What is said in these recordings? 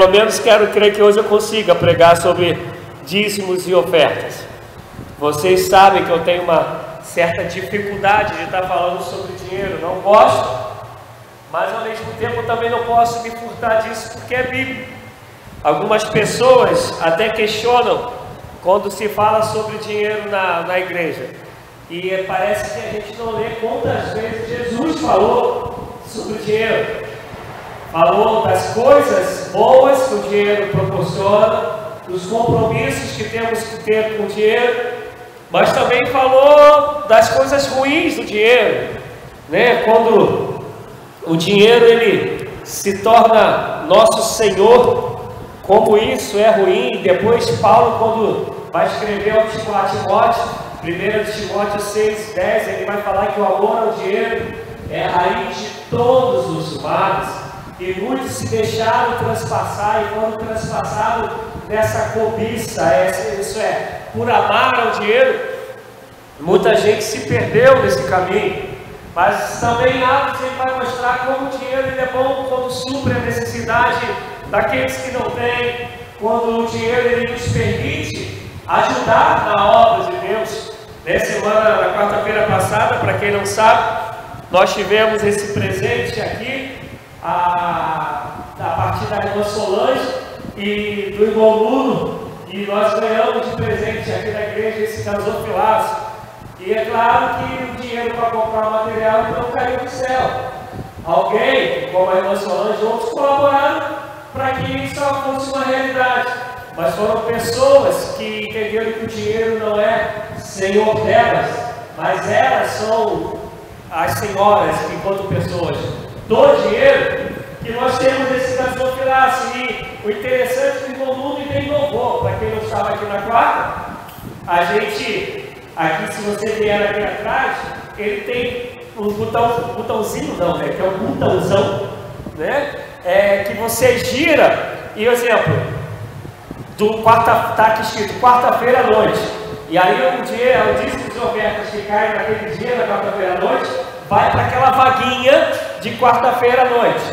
Pelo menos quero crer que hoje eu consiga pregar sobre dízimos e ofertas. Vocês sabem que eu tenho uma certa dificuldade de estar falando sobre dinheiro, não gosto, mas ao mesmo tempo também não posso me furtar disso porque é bíblico. Algumas pessoas até questionam quando se fala sobre dinheiro na, na igreja. E parece que a gente não lê quantas vezes Jesus falou sobre dinheiro falou das coisas boas que o dinheiro proporciona, dos compromissos que temos que ter com o dinheiro, mas também falou das coisas ruins do dinheiro, né? Quando o dinheiro ele se torna nosso Senhor, como isso é ruim. Depois Paulo, quando vai escrever ao Timóteo, 1 Timóteo 6, 10, ele vai falar que o amor ao dinheiro é a raiz de todos os males. E muitos se deixaram transpassar e foram transpassados nessa cobiça, isso é, por amar ao dinheiro. Muita gente se perdeu nesse caminho. Mas também Atos ele vai mostrar como o dinheiro é bom quando supre a necessidade daqueles que não têm, quando o dinheiro ele nos permite ajudar na obra de Deus. Nessa semana, na quarta-feira passada, para quem não sabe, nós tivemos esse presente aqui a, a partir da irmã Solange e do irmão Nuno, e nós ganhamos de presente aqui da igreja esse gasofilaço. E é claro que o dinheiro para comprar o material não caiu do céu. Alguém, como a irmã Solange, outros colaboraram para que isso fosse uma realidade. Mas foram pessoas que entenderam que o dinheiro não é senhor delas, mas elas são as senhoras enquanto pessoas do dinheiro que nós temos esse gasofilaço. E o interessante é que o Nuno ainda inovou. Para quem não estava aqui na quarta, a gente, aqui se você vier aqui atrás, ele tem um botão, botãozinho não, né? Que é um botãozão, né? É, que você gira, e exemplo, do quarta, tá aqui escrito quarta-feira à noite. E aí o dia, o dízimo de ofertas que cai naquele dia, na quarta-feira à noite, vai para aquela vaguinha de quarta-feira à noite.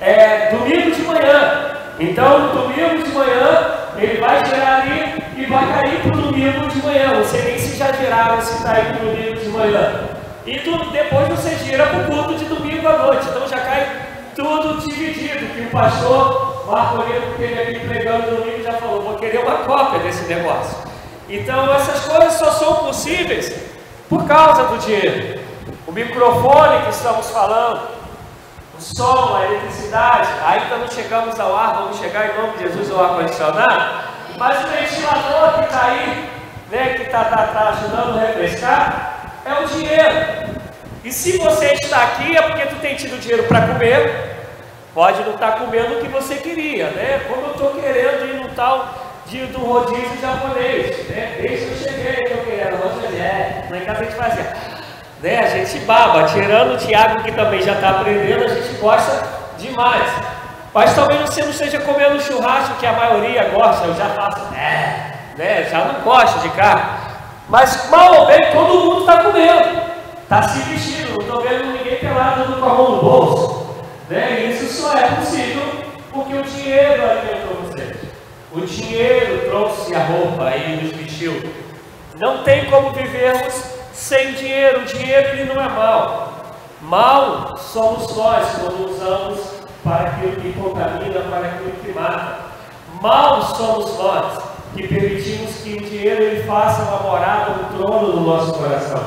É domingo de manhã. Então, domingo de manhã, ele vai girar ali e vai cair para o domingo de manhã. Não sei nem se já giraram, se está aí para o domingo de manhã. E tudo, depois você gira para o culto de domingo à noite. Então já cai tudo dividido. Que o pastor Marco Lino, que ele aqui pregando domingo, já falou: vou querer uma cópia desse negócio. Então essas coisas só são possíveis por causa do dinheiro. O microfone que estamos falando, o som, a eletricidade, ainda não chegamos ao ar, vamos chegar em nome de Jesus ao ar-condicionado, mas o ventilador que está aí, né, que está tá, tá ajudando a refrescar, é o dinheiro. E se você está aqui é porque tu tem tido dinheiro para comer, pode não estar tá comendo o que você queria, né? Como eu estou querendo ir no tal de, do rodízio japonês, né? Desde que eu cheguei, eu estou querendo, rodízio, é, lá em casa a gente fazia. Né? A gente baba, tirando o Tiago que também já está aprendendo, a gente gosta demais. Mas talvez você não esteja comendo churrasco que a maioria gosta, eu já faço, é, né? Já não gosto de carne. Mas mal ou bem, todo mundo está comendo, está se vestindo, não estou vendo ninguém pelado com a mão no bolso. Né? Isso só é possível porque o dinheiro alimentou vocês. O dinheiro trouxe a roupa e nos vestiu. Não tem como vivermos sem dinheiro. O dinheiro ele não é mal. Mal somos nós quando usamos para aquilo que contamina, para aquilo que mata. Mal somos nós que permitimos que o dinheiro ele faça uma morada, um trono no nosso coração.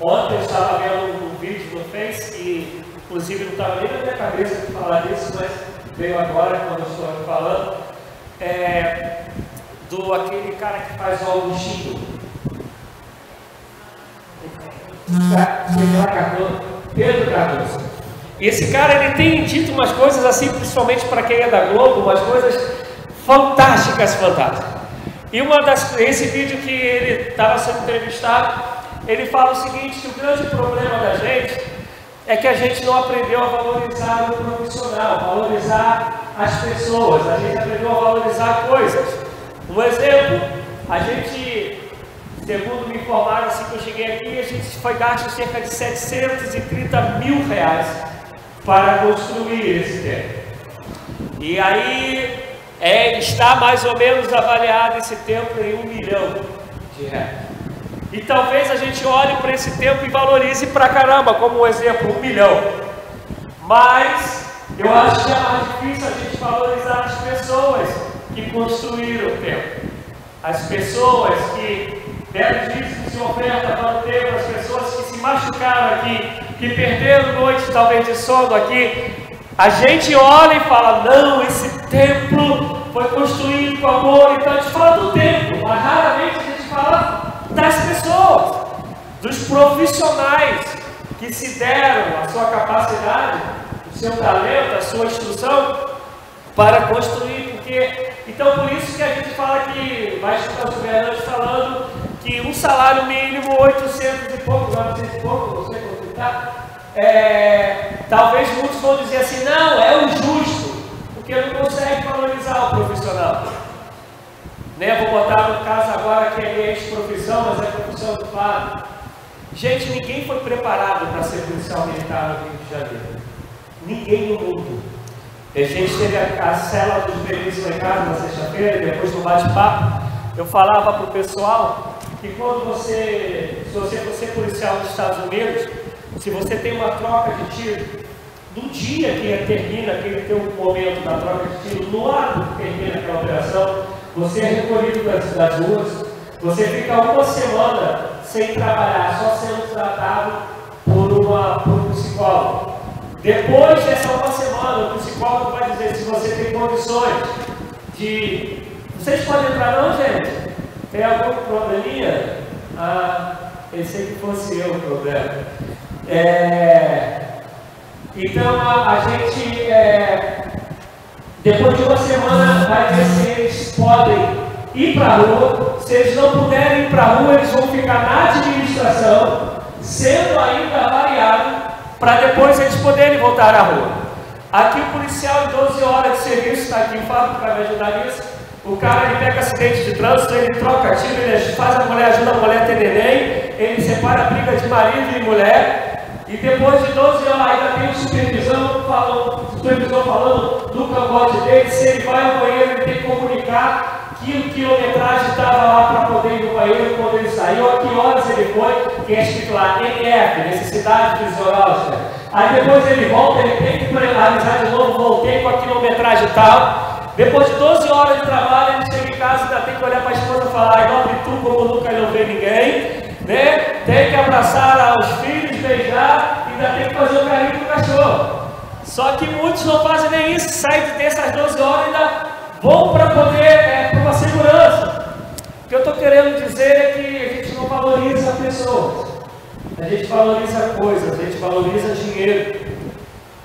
Ontem eu estava vendo um vídeo no Face e inclusive não estava nem na minha cabeça de falar disso, mas veio agora quando eu estou falando. É, do aquele cara que faz o Augustinho, Pedro Cardoso. Esse cara ele tem dito umas coisas assim, principalmente para quem é da Globo, umas coisas fantásticas, fantásticas. E uma das, esse vídeo que ele estava sendo entrevistado, ele fala o seguinte, que o grande problema da gente é que a gente não aprendeu a valorizar o profissional, valorizar as pessoas, a gente aprendeu a valorizar coisas. Um exemplo, a gente Segundo me informaram, assim que eu cheguei aqui, a gente foi gasto cerca de 730 mil reais para construir esse templo. E aí é, está mais ou menos avaliado esse templo em um milhão de reais. E talvez a gente olhe para esse templo e valorize pra caramba, como um exemplo, um milhão. Mas eu acho que é mais difícil a gente valorizar as pessoas que construíram o templo. As pessoas que deram dízimos e oferta para o templo, as pessoas que se machucaram aqui, que perderam noite talvez de sono aqui. A gente olha e fala, não, esse templo foi construído com amor, então a gente fala do templo, mas raramente a gente fala das pessoas, dos profissionais que se deram a sua capacidade seu talento, a sua instrução para construir, porque então por isso que a gente fala que vai escutar os governantes falando que um salário mínimo 800 e pouco, 900 e pouco, não sei quanto está, é, talvez muitos vão dizer assim, não, é o justo, porque não consegue valorizar o profissional. Né? Vou botar no caso agora que é ex-profissão, mas é profissão do Fábio. Gente, ninguém foi preparado para ser policial militar no Rio de Janeiro. Ninguém no mundo. A gente teve a, a célula dos peritos lá em casa na sexta-feira, depois do bate-papo, eu falava para o pessoal que quando você, se você for ser policial nos Estados Unidos, se você tem uma troca de tiro, no dia que termina aquele teu momento da troca de tiro, no ato que termina aquela operação, você é recolhido das, das ruas, você fica uma semana sem trabalhar, só sendo tratado por, uma, por um psicólogo. Depois dessa uma semana, o psicólogo vai dizer se você tem condições de. Vocês podem entrar não, gente? Tem algum probleminha? Ah, pensei que fosse eu o problema. É... Então a, a gente é... depois de uma semana vai ver se eles podem ir para a rua. Se eles não puderem ir para a rua, eles vão ficar na administração, sendo ainda avaliado para depois eles poderem voltar à rua. Aqui o policial em 12 horas de serviço está aqui, o Fábio para me ajudar nisso. O cara ele pega acidente de trânsito, ele troca tiro, ele faz a mulher, ajuda a mulher a ter neném, ele separa a briga de marido e mulher, e depois de 12 horas ainda tem o supervisão falando, supervisor falando do cangote dele, se ele vai ao banheiro, ele tem que comunicar que quilometragem estava lá para poder ir no banheiro, quando ele saiu, a que horas ele foi, que é escrito lá, NF, necessidade fisiológica. Aí depois ele volta, ele tem que analisar de novo, voltei com a quilometragem tal. Depois de 12 horas de trabalho, ele chega em casa e ainda tem que olhar para a esposa e falar, ai, nobre tu como nunca não vê ninguém, né? Tem que abraçar os filhos, beijar, e ainda tem que fazer o carinho o cachorro. Só que muitos não fazem nem isso, saem dessas 12 horas e ainda vão para poder, é, para uma segurança. O que eu estou querendo dizer é que a gente não valoriza pessoas, a gente valoriza coisas, a gente valoriza dinheiro.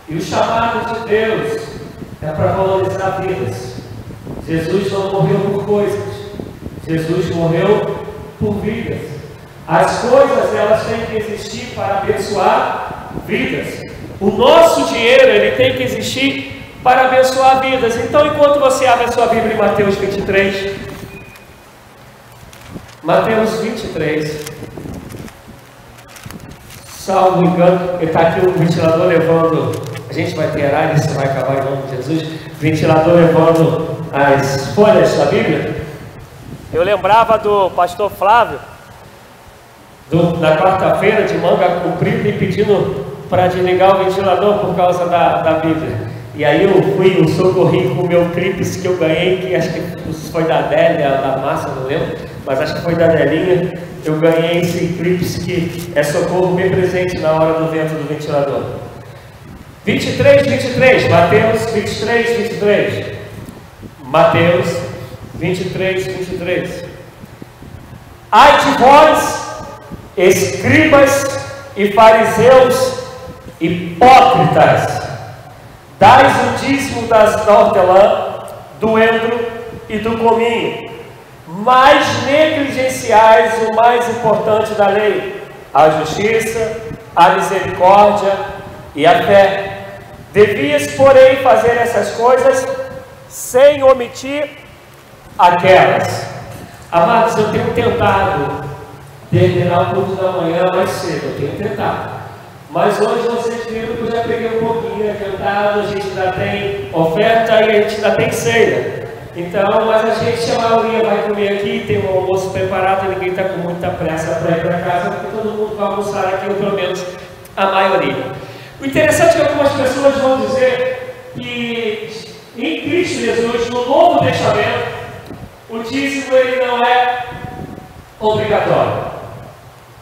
E o chamado de Deus é para valorizar vidas. Jesus não morreu por coisas, Jesus morreu por vidas. As coisas elas têm que existir para abençoar vidas. O nosso dinheiro ele tem que existir para abençoar vidas. Então, enquanto você abre a sua Bíblia em Mateus 23, Mateus 23, salvo engano, está aqui o ventilador levando, gente vai ter ar, isso vai acabar em nome de Jesus, ventilador levando as folhas da Bíblia. Eu lembrava do pastor Flávio, do, da quarta-feira de manga comprida e pedindo para desligar o ventilador por causa da, da Bíblia. E aí eu fui, eu socorri com o meu clipes que eu ganhei, que acho que foi da Adélia, da Massa, não lembro, mas acho que foi da Adelinha. Eu ganhei esse clipes que é socorro bem presente na hora do vento do ventilador. 23, 23, Mateus 23, 23. Mateus 23, 23. Ai de vós, escribas e fariseus hipócritas, Dais o dízimo das da hortelã, do endro e do cominho, mas negligenciais o mais importante da lei, a justiça, a misericórdia e a fé. Devias, porém, fazer essas coisas sem omitir aquelas. Amados, eu tenho tentado terminar o culto da manhã mais cedo, eu tenho tentado. Mas hoje vocês viram que eu já peguei um pouquinho adiantado, a gente ainda tem oferta e a gente ainda tem ceia. Então, mas a gente, a maioria vai comer aqui, tem um almoço preparado, ninguém está com muita pressa para ir para casa, porque todo mundo vai almoçar aqui, ou pelo menos a maioria. O interessante é que algumas pessoas vão dizer que em Cristo Jesus, no Novo Testamento, o dízimo ele não é obrigatório.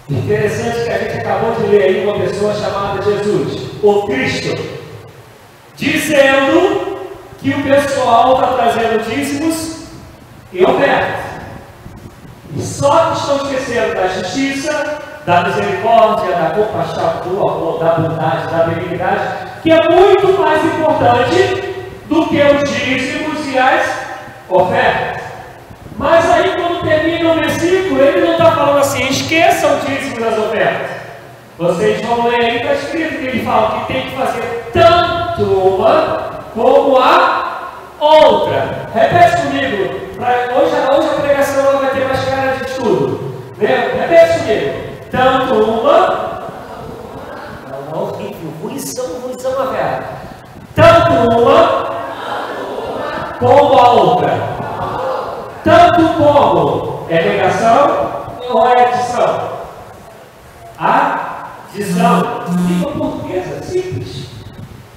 Interessante que a gente acabou de ler aí uma pessoa chamada Jesus, o Cristo, dizendo que o pessoal está trazendo dízimos e ofertas. E só estão esquecendo da justiça, da misericórdia, da compaixão, do amor, da bondade, da benignidade, que é muito mais importante do que os dízimos e as ofertas. Mas aí, quando termina o versículo, ele não está falando assim: esqueçam o dízimo das ofertas. Vocês vão ler aí, está escrito que ele fala que tem que fazer tanto uma como a outra. Repete comigo. Hoje, hoje a pregação vai ter mais cara de estudo. Repete comigo. Tanto uma. Não, não, horrível. Ruição, ruição a vera. Tanto uma. Como a outra. Tanto como é negação ou é adição? Adição. Língua portuguesa, simples.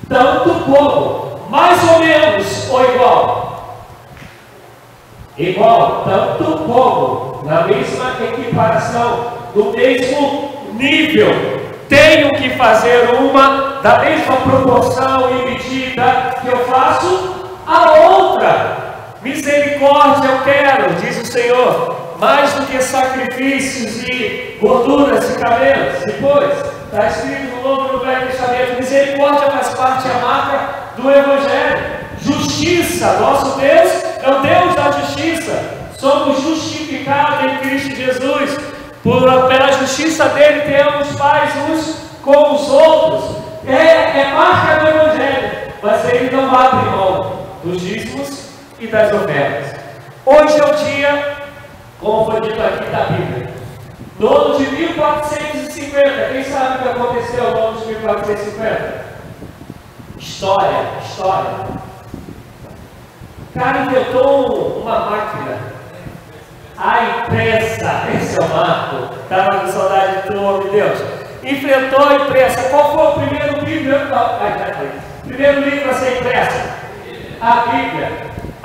Tanto como, mais ou menos ou igual? Igual, tanto como, na mesma equiparação, no mesmo nível. Tenho que fazer uma da mesma proporção e medida que eu faço a outra. Misericórdia eu quero, diz o Senhor, mais do que sacrifícios e gorduras de cabelos. Depois, está escrito no Novo e no Velho Testamento: misericórdia faz parte da marca do Evangelho. Justiça, nosso Deus é o Deus da justiça. Somos justificados em Cristo Jesus. Por, pela justiça dele, temos paz uns com os outros. É, é marca do Evangelho, mas ele não abre mão dos dízimos e das ofertas. Hoje é o dia, como foi dito aqui, da Bíblia. No ano de 1450, quem sabe o que aconteceu no ano de 1450? História, história. O cara inventou uma máquina. A imprensa, esse é o marco. Estava com saudade de tu, Deus. Enfrentou a imprensa. Qual foi o primeiro livro? Primeiro livro a ser impresso? A Bíblia.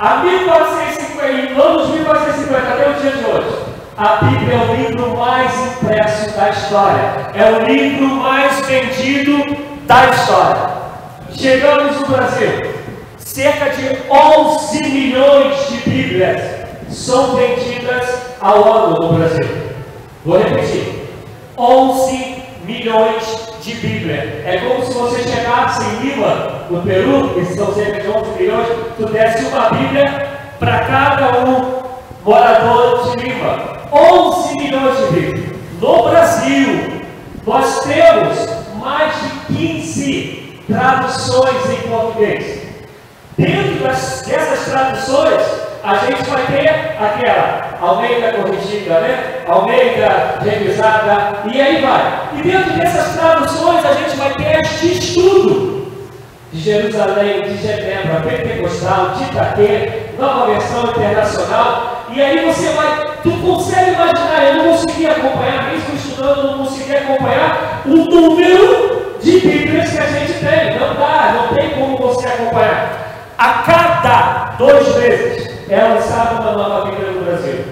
A 1450, anos 1450 até o dia de hoje, a Bíblia é o livro mais impresso da história. É o livro mais vendido da história. Chegamos no Brasil, cerca de 11 milhões de Bíblias são vendidas ao ano no Brasil. Vou repetir: 11 milhões de Bíblia. É como se você chegasse em Lima, no Peru, que são cerca de 11 milhões, tu desse uma Bíblia para cada um morador de Lima. 11 milhões de Bíblias. No Brasil, nós temos mais de 15 traduções em português. Dentro das, dessas traduções, a gente vai ter aquela Almeida corrigida, né? Almeida revisada, e aí vai. E dentro dessas traduções a gente vai ter este estudo de Jerusalém, de Genebra, Pentecostal, de Itaquê, nova versão internacional, e aí você vai, tu consegue imaginar, eu não consegui acompanhar, mesmo estudando, não consegui acompanhar o número de Bíblias que a gente tem. Não dá, não tem como você acompanhar. A cada dois meses é lançada uma nova Bíblia no Brasil.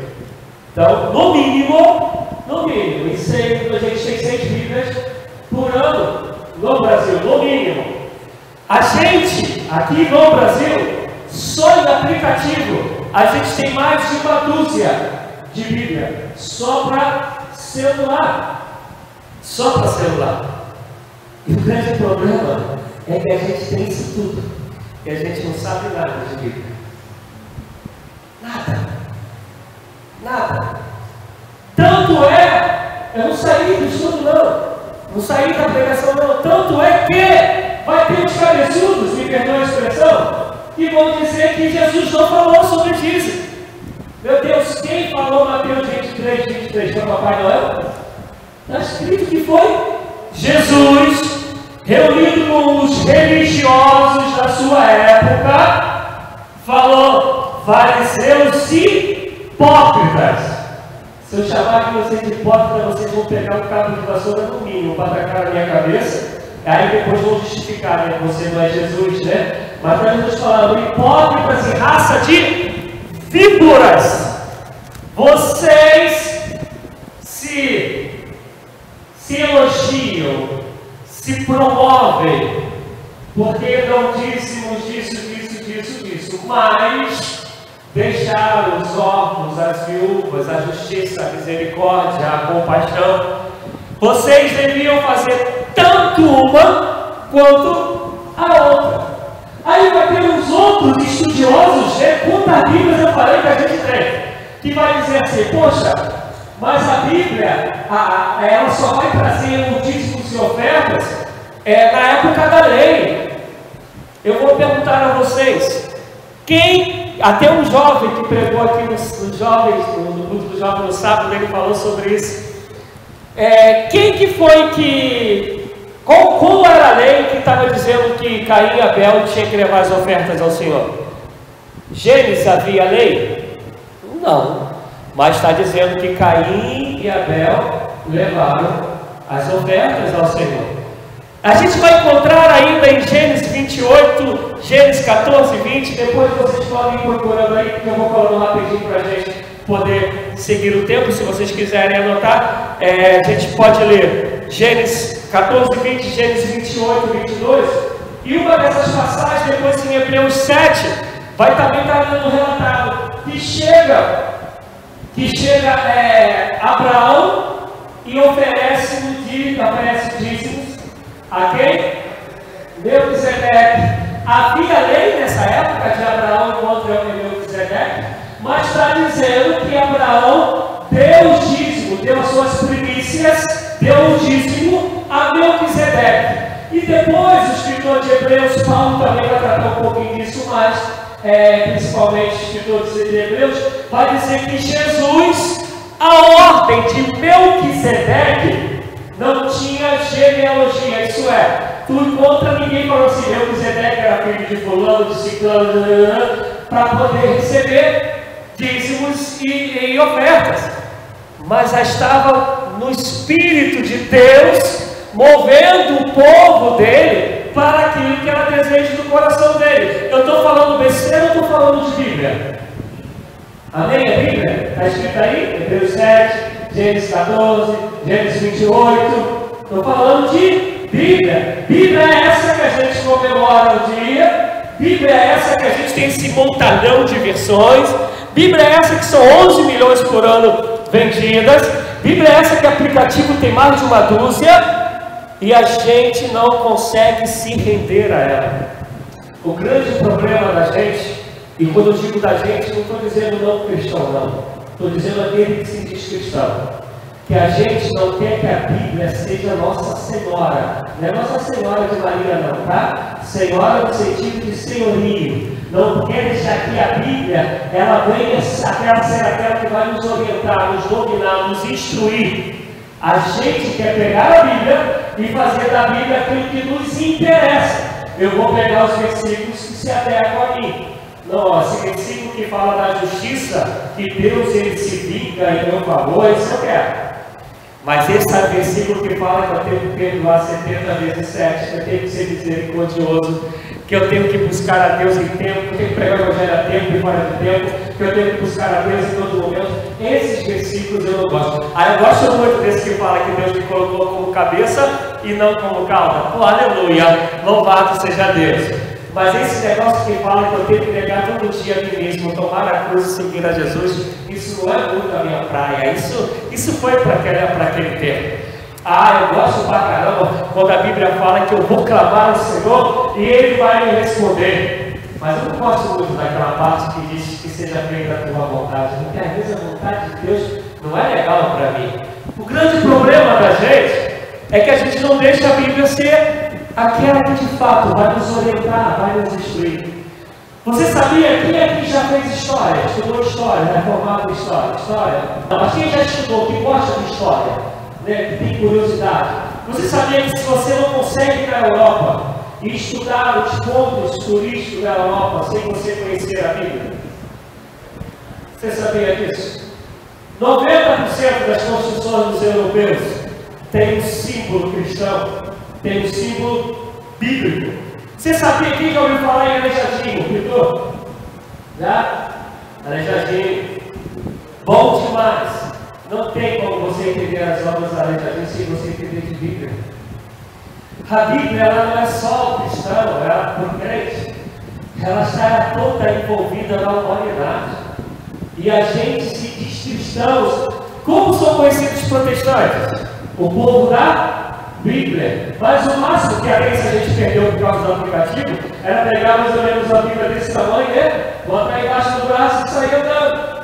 Então, no mínimo, no mínimo, em 100, a gente tem 100 Bíblias por ano no Brasil, no mínimo. A gente, aqui no Brasil, só em aplicativo, a gente tem mais de uma dúzia de Bíblia, só para celular. Só para celular. E o grande problema é que a gente tem isso tudo, e a gente não sabe nada de Bíblia. Nada. Nada. Tanto é, eu não saí do estudo não, não saí da pregação não, tanto é que vai ter os cabeçudos, me perdoa a expressão, que vão dizer que Jesus não falou sobre dízimo. Meu Deus, quem falou Mateus 23, 23 para Papai Noel? Está escrito que foi Jesus reunido com os religiosos da sua época, falou: fariseus hipócritas. Se eu chamar vocês de hipócrita, vocês vão pegar um cabo de vassoura no mínimo para atacar na minha cabeça. Aí depois vão justificar, né? Você não é Jesus, né? Mas nós estamos falando hipócritas e raça de víboras. Vocês se, se elogiam, se promovem, porque não dízimos disso, disso, disso, disso, mas deixaram os órfãos, as viúvas, a justiça, a misericórdia, a compaixão. Vocês deviam fazer tanto uma quanto a outra. Aí vai ter os outros estudiosos, né? quantas Bíblias eu falei que a gente tem, que vai dizer assim, poxa, mas a Bíblia, a, ela só vai trazer e ofertas é, na época da lei. Eu vou perguntar a vocês, quem, até um jovem que pregou aqui nos, nos jovens, no, no grupo do jovem no sábado, ele falou sobre isso. É, quem que foi que, qual, qual era a lei que estava dizendo que Caim e Abel tinha que levar as ofertas ao Senhor? Gênesis havia lei? Não, mas está dizendo que Caim e Abel levaram as ofertas ao Senhor. A gente vai encontrar ainda em Gênesis 28, Gênesis 14, 20. Depois vocês podem ir procurando aí, porque eu vou falando rapidinho para a gente poder seguir o tempo. Se vocês quiserem anotar, é, a gente pode ler Gênesis 14, 20, Gênesis 28, 22. E uma dessas passagens, depois em Hebreus 7, vai também estar dando relatado que chega, que chega é, Abraão e oferece no dia, oferece dízimo a quem? Melquisedeque. Havia lei nessa época de Abraão contra Melquisedeque, mas está dizendo que Abraão deu o dízimo, deu as suas primícias, deu o dízimo a Melquisedeque. E depois o escritor de Hebreus, Paulo também vai tratar um pouquinho disso mais, é, principalmente o escritor de Hebreus, vai dizer que Jesus, a ordem de Melquisedeque, não tinha genealogia, isso é, tu encontra ninguém falou assim, eu Zedeque era filho de fulano, de ciclano, para poder receber dízimos e, e ofertas. Mas já estava no Espírito de Deus, movendo o povo dele para aquilo que era desejo do coração dele. Eu estou falando besteira ou estou falando de Bíblia? Amém? A Bíblia? Está escrito aí? Hebreus 7, Gênesis 14, Gênesis 28. Estou falando de Bíblia. Bíblia é essa que a gente comemora o dia. Bíblia é essa que a gente tem esse montadão de versões. Bíblia é essa que são 11 milhões por ano vendidas. Bíblia é essa que aplicativo tem mais de uma dúzia. E a gente não consegue se render a ela. O grande problema da gente, e quando eu digo da gente, não estou dizendo não cristão, não. Estou dizendo aquele que se diz cristão, que a gente não quer que a Bíblia seja Nossa Senhora. Não é Nossa Senhora de Maria, não, tá? Senhora no sentido de senhorio. Não quer deixar que a Bíblia ela venha aquela ser aquela que vai nos orientar, nos dominar, nos instruir. A gente quer pegar a Bíblia e fazer da Bíblia aquilo que nos interessa. Eu vou pegar os versículos que se adequam a mim. Não, esse versículo que fala da justiça, que Deus ele se vinga em meu favor, isso eu quero. Mas esse é versículo que fala que eu tenho que perdoar 70 vezes 7, que eu tenho que ser misericordioso, que eu tenho que buscar a Deus em tempo, que eu tenho que pregar o Evangelho a tempo e fora de tempo, que eu tenho que buscar a Deus em todo momento. Esses versículos eu não gosto. Aí eu gosto muito desse que fala que Deus me colocou como cabeça e não como cauda. Oh, aleluia! Louvado seja Deus! Mas esse negócio que fala que eu tenho que negar todo dia a mim mesmo, tomar a cruz e seguir a Jesus, isso não é muito a minha praia. Isso, isso foi para aquele, aquele tempo. Ah, eu gosto pra caramba quando a Bíblia fala que eu vou clamar ao Senhor e Ele vai me responder. Mas eu não gosto muito daquela parte que diz que seja feita a tua vontade, porque às vezes a vontade de Deus não é legal para mim. O grande problema da gente é que a gente não deixa a Bíblia ser aquela que de fato vai nos orientar, vai nos instruir. Você sabia quem aqui já fez história, estudou história, né? formado em história? História? Não, mas quem já estudou, que gosta de história, né? que tem curiosidade? Você sabia que se você não consegue ir para a Europa e estudar os pontos turísticos da Europa sem você conhecer a Bíblia? Você sabia disso? 90% das construções dos europeus tem um símbolo cristão, tem um símbolo bíblico. Você sabia quem já ouviu falar em Aleijadinho, Vitor? Já? Aleijadinho. Bom demais. Não tem como você entender as obras da Aleijadinho sem você entender de Bíblia. A Bíblia ela não é só o cristão, ela é o crente. Ela está toda envolvida na humanidade. E a gente se diz cristãos. Como são conhecidos os protestantes? O povo da Bíblia. Mas o máximo que a a gente perdeu por causa do aplicativo era pegar mais ou menos a Bíblia desse tamanho, né? Botar embaixo do braço e sair andando.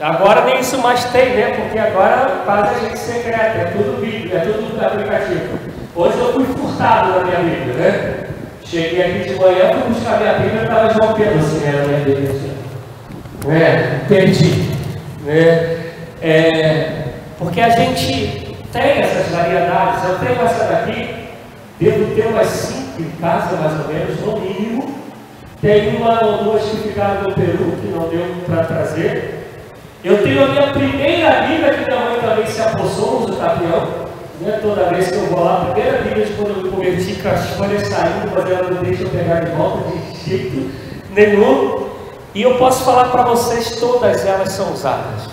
Agora nem isso mais tem, né? Porque agora faz a gente secreta, é tudo Bíblia, é tudo aplicativo. Hoje eu fui furtado na minha Bíblia, né? Cheguei aqui de manhã, fui buscar minha Bíblia estava João Pedro assim, né? Na minha Bíblia. Assim. É, perdi. Né? É, porque a gente tem essas variedades. Eu tenho essa daqui, devo ter umas cinco em casa, mais ou menos, no mínimo. Tem uma ou duas que ficaram no Peru, que não deu para trazer. Eu tenho a minha primeira Bíblia, que minha mãe também se apossou, usa tapião. Né? Toda vez que eu vou lá, a primeira Bíblia de quando eu me converti, com as folhas saindo, mas ela não deixa eu pegar de volta de jeito nenhum. E eu posso falar para vocês, todas elas são usadas.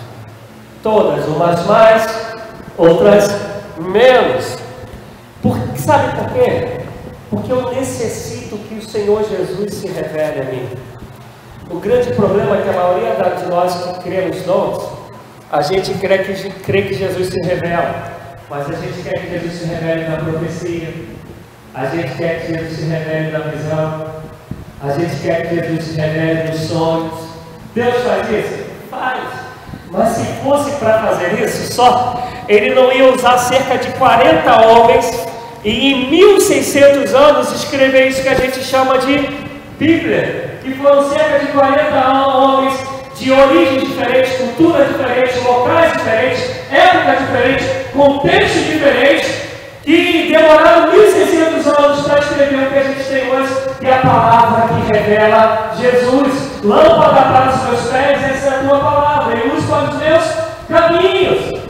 Todas, umas mais, outras menos. Por, sabe por quê? Porque eu necessito que o Senhor Jesus se revele a mim. O grande problema é que a maioria de nós que cremos dons, a gente crê que, crê que Jesus se revela, mas a gente quer que Jesus se revele na profecia, a gente quer que Jesus se revele na visão, a gente quer que Jesus se revele nos sonhos. Deus faz isso? Faz. Mas se fosse para fazer isso só, ele não ia usar cerca de 40 homens e em 1600 anos escrever isso que a gente chama de Bíblia, que foram cerca de 40 homens de origens diferentes, culturas diferentes, locais diferentes, épocas diferentes, contextos diferentes, que demoraram 1600 anos para escrever o que a gente tem hoje, que é a palavra que revela Jesus. Lâmpada para os meus pés, essa é a tua palavra, para os meus caminhos.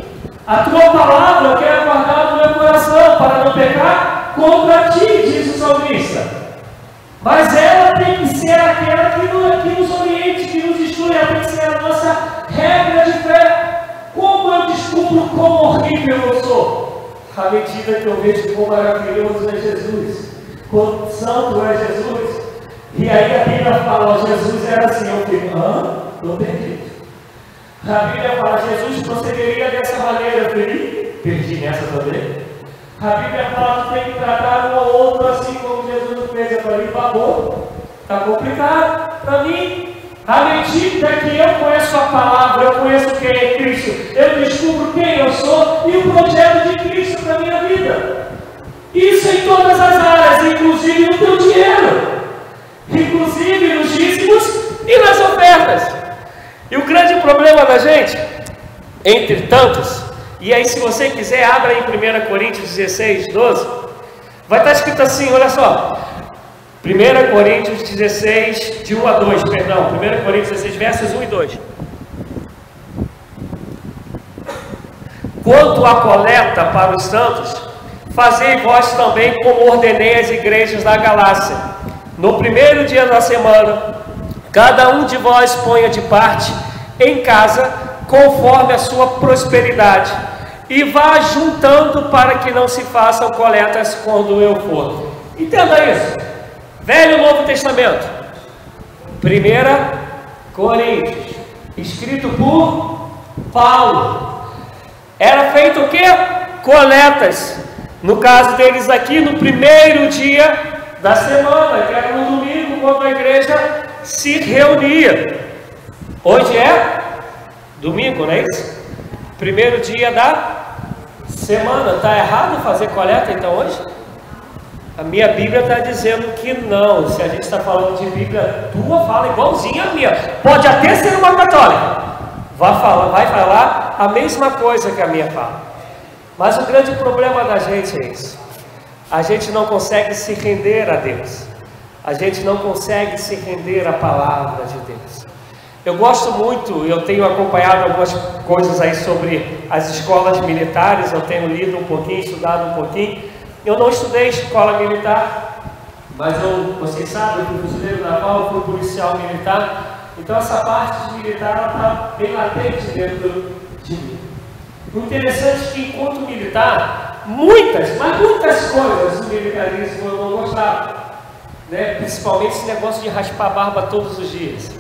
A tua palavra eu quero guardar no meu coração para não pecar contra ti, diz o salmista. Mas ela tem que ser aquela que nos, que nos oriente, que nos instrui, ela tem que ser a nossa regra de fé. Como eu descubro quão horrível eu sou? à medida que eu vejo quão maravilhoso é Jesus, quão santo é Jesus. E aí a Bíblia fala, Jesus era assim, eu fico, hã? Estou perdido. A Bíblia fala, Jesus procederia dessa maneira, falei, perdi nessa também. A Bíblia fala que tem que tratar um ou outro assim como Jesus fez. Eu falei, babou, está complicado para mim. À medida que eu conheço a palavra, eu conheço quem é Cristo, eu descubro quem eu sou e o projeto de Cristo para a minha vida. Isso em todas as áreas, inclusive no teu dinheiro, inclusive nos dízimos e nas ofertas. E o grande problema da gente, entre tantos, e aí se você quiser, abra em 1 Coríntios 16, 12, vai estar escrito assim: olha só, 1 Coríntios 16, de 1 a 2, perdão, 1 Coríntios 16, versos 1 e 2. Quanto à coleta para os santos, fazei vós também como ordenei as igrejas da Galácia. No primeiro dia da semana, cada um de vós ponha de parte em casa, conforme a sua prosperidade, e vá juntando para que não se façam coletas quando eu for. Entenda isso. Velho e Novo Testamento. Primeira Coríntios, escrito por Paulo. Era feito o que? Coletas. No caso deles aqui, no primeiro dia da semana, que era no domingo, quando a igreja se reunia. Hoje é domingo, não é isso? Primeiro dia da semana. Está errado fazer coleta então hoje? A minha Bíblia está dizendo que não. Se a gente está falando de Bíblia, tua fala igualzinha a minha. Pode até ser uma católica. Vai falar, vai falar a mesma coisa que a minha fala. Mas o grande problema da gente é isso. A gente não consegue se render a Deus. A gente não consegue se render à palavra de Deus. Eu gosto muito, eu tenho acompanhado algumas coisas aí sobre as escolas militares, eu tenho lido um pouquinho, estudado um pouquinho. Eu não estudei escola militar, mas eu, vocês sabem, eu fui fuzileiro naval, fui policial militar, então essa parte de militar está bem latente dentro de mim. O interessante é que enquanto militar, muitas, mas muitas coisas do militarismo eu não gostava. Né? Principalmente esse negócio de raspar a barba todos os dias.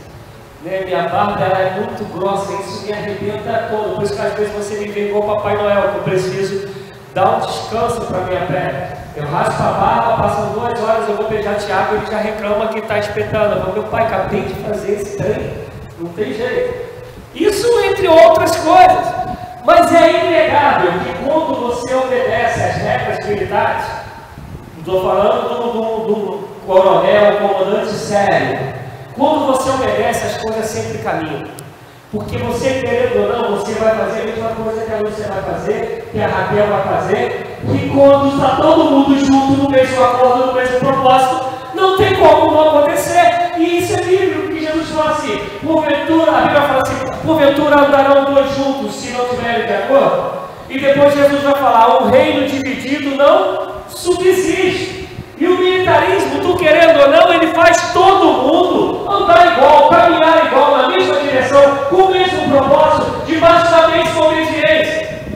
Né? Minha barba é muito grossa, isso me arrebenta todo. Por isso que às vezes você me vê igual Papai Noel, que eu preciso dar um descanso para minha pele. Eu raspo a barba, passam duas horas, eu vou beijar Tiago e ele já reclama que está espetando. Meu pai, acabei de fazer esse trem, não tem jeito. Isso entre outras coisas. Mas é inegável que quando você obedece às regras militares, estou falando do, do, coronel, comandante sério, quando você obedece, as coisas sempre caminham. Porque você, querendo ou não, você vai fazer a mesma coisa que a Lúcia vai fazer, que a Raquel vai fazer, que quando está todo mundo junto no mesmo acordo, no mesmo propósito, não tem como não acontecer. E isso é bíblico, que Jesus fala assim, porventura, a Bíblia fala assim, porventura andarão dois juntos se não tiverem de acordo. E depois Jesus vai falar, o reino dividido não subsiste. E o militarismo, tu querendo ou não, ele faz todo mundo andar igual, caminhar igual, na mesma direção, com o mesmo propósito, debaixo da mesma obediência.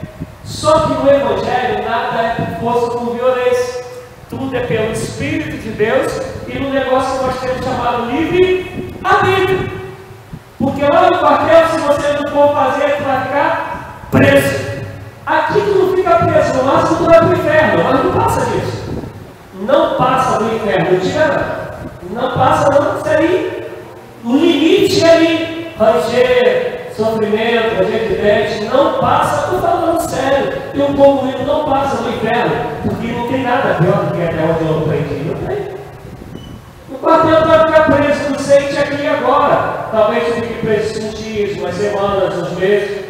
Só que no Evangelho nada é posto por violência. Tudo é pelo Espírito de Deus e no negócio que nós temos chamado livre arbítrio. Porque lá no quartel, se você não for fazer, vai ficar preso. Aqui tu não fica preso, no máximo tu vai para o inferno, mas não passa disso não passa do inferno, tira, não passa não, isso aí, o limite é ali, ranger, sofrimento, ranger de dente, não passa, estou falando sério, e o povo rico não passa do inferno, porque não tem nada pior do que até onde eu aprendi, não tem. O quartel vai ficar preso, não sente aqui agora, talvez fique preso uns dias, umas semanas, uns meses,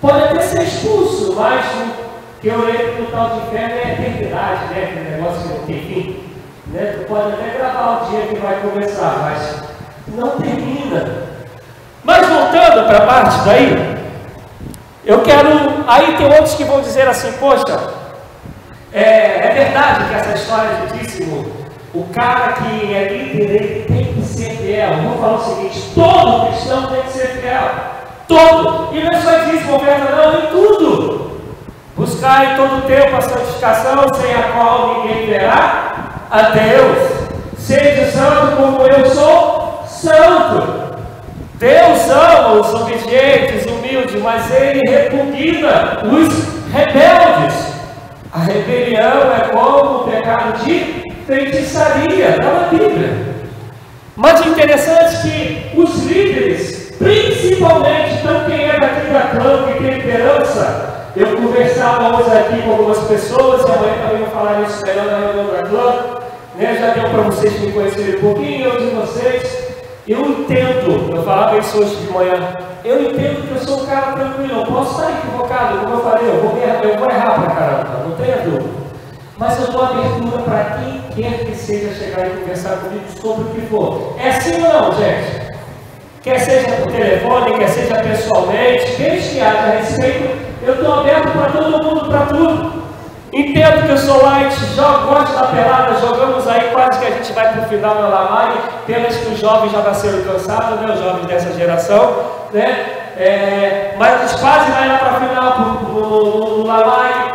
pode até ser expulso, mas que eu lembro que o tal de inferno é eternidade, né? Aquele negócio que não tem fim. Né? Tu pode até gravar o dia que vai começar, mas não termina. Mas voltando para a parte daí, eu quero. Aí tem outros que vão dizer assim, poxa, é, é verdade que essa história de dízimo, o cara que é líder, tem que ser fiel. Vamos falar o seguinte: todo cristão tem que ser fiel. Todo. E não é só dízimo, oferta, não, em tudo. Buscai todo o tempo a santificação, sem a qual ninguém verá a Deus. Seja santo como eu sou santo. Deus ama os obedientes, humildes, mas ele repugna os rebeldes. A rebelião é como o pecado de feitiçaria, está na Bíblia. Mas é interessante que os líderes, principalmente, então quem é daqui da clã, que tem liderança, eu conversava hoje aqui com algumas pessoas, e amanhã também vou falar isso melhor na reunião da clã. Né? Já deu para vocês me conhecerem um pouquinho, eu de vocês. Eu entendo, eu falava isso hoje de manhã, eu entendo que eu sou um cara tranquilo, eu posso estar equivocado, como eu falei, eu vou, errar, eu vou errar pra caramba, não tenha dúvida. Mas eu dou abertura para quem quer que seja chegar e conversar comigo sobre o que for. É assim ou não, gente? Quer seja por telefone, quer seja pessoalmente, desde que haja respeito eu estou aberto para todo mundo, para tudo. Entendo que eu sou light, jogo, gosto da pelada, jogamos aí quase que a gente vai para o final na Lamari, pelas que os jovens já nasceram cansados, né, os jovens dessa geração, né? É, mas eles quase vai lá para o final no Lamari,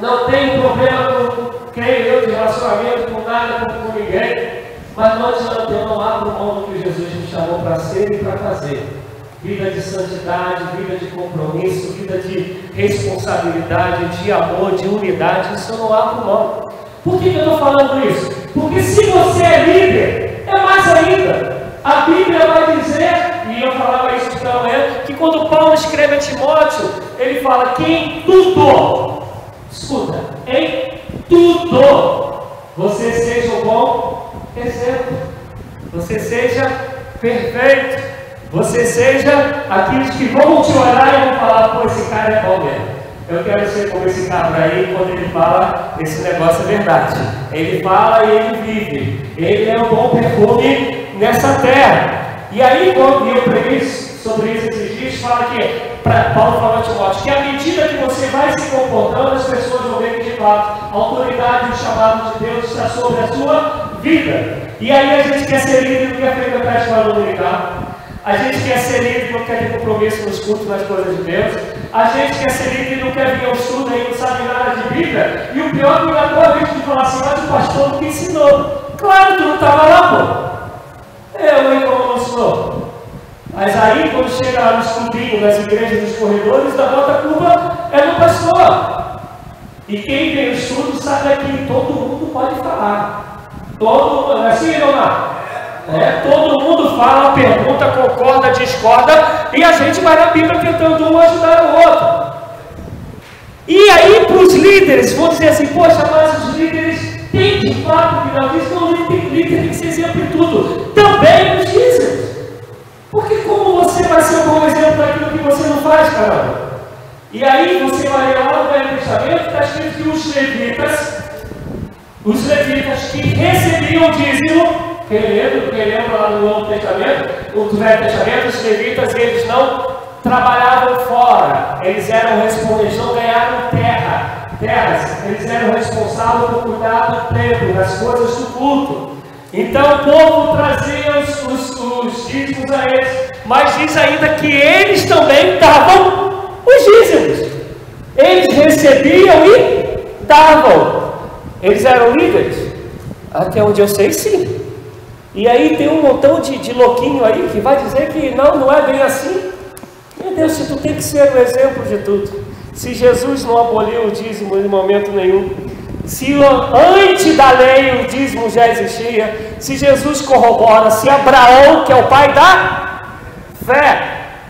não tem problema com, creio eu, de relacionamento com nada, com, com ninguém, mas não adianta, eu não abro mão do que Jesus me chamou para ser e para fazer vida de santidade, vida de compromisso, vida de responsabilidade, de amor, de unidade, isso eu não abro mão. Por que, eu estou falando isso? Porque se você é líder, é mais ainda. A Bíblia vai dizer, e eu falava isso pela manhã, que quando Paulo escreve a Timóteo, ele fala que em tudo, escuta, em tudo, você seja um bom exemplo, você seja perfeito. Você seja aqueles que vão te olhar e vão falar, pô, esse cara é bom mesmo. Eu quero ser como esse cabra aí quando ele fala esse negócio é verdade. Ele fala e ele vive. Ele é um bom perfume nessa terra. E aí, quando eu preguei sobre isso esses dias, fala que, pra, Paulo fala a Timóteo, que à medida que você vai se comportando, as pessoas vão ver que de fato a autoridade e chamado de Deus está sobre a sua vida. E aí a gente quer ser líder, quer frequentar a escola dominical. A gente quer ser líder, não quer ter compromisso nos cultos, nas coisas de Deus. A gente quer ser líder e não quer vir ao estudo e não sabe nada de Bíblia. E o pior é que agora a gente fala assim, mas o pastor não te ensinou. Claro, tu não estava lá, pô. Eu, hein, como não ensinou. Mas aí, quando chega lá nos clubinhos, nas igrejas, nos corredores, da volta a culpa é do pastor. E quem vem ao estudo sabe que todo mundo pode falar. Todo mundo, é assim, Leonardo? É, todo mundo fala, pergunta, concorda, discorda, e a gente vai na Bíblia tentando um ajudar o outro. E aí, para os líderes, vão dizer assim: Poxa, mas os líderes têm de fato que não diz, não, líder, tem que ser exemplo em tudo, também nos dízimos. Porque como você vai ser um bom exemplo daquilo que você não faz, caramba? E aí você vai lá no Velho Testamento, está escrito que os levitas os levitas que recebiam dízimo, quem lembra lá no Novo Testamento, no Velho Testamento, os levitas eles não trabalhavam fora, eles eram responsáveis, não ganharam terra, terras, eles eram responsáveis por cuidar do templo, das coisas do culto. Então o povo trazia os dízimos a eles, mas diz ainda que eles também davam os dízimos. Eles recebiam e davam. Eles eram líderes? Até onde eu sei, sim. E aí tem um montão de, de louquinho aí que vai dizer que não, não é bem assim. Meu Deus, se tu tem que ser o exemplo de tudo. Se Jesus não aboliu o dízimo em momento nenhum, se antes da lei o dízimo já existia, se Jesus corrobora, se Abraão, que é o pai da fé,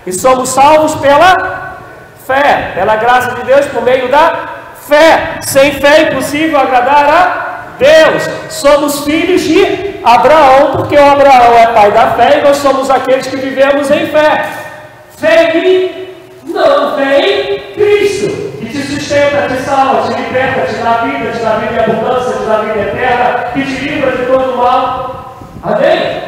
e somos salvos pela fé, pela graça de Deus por meio da fé. Sem fé é impossível agradar a Deus. Somos filhos de Abraão, porque o Abraão é pai da fé e nós somos aqueles que vivemos em fé. Fé em não, fé em Cristo, que te sustenta, te salva, te liberta, te dá vida, te dá vida em abundância, te dá vida eterna, que te livra de todo mal. Amém?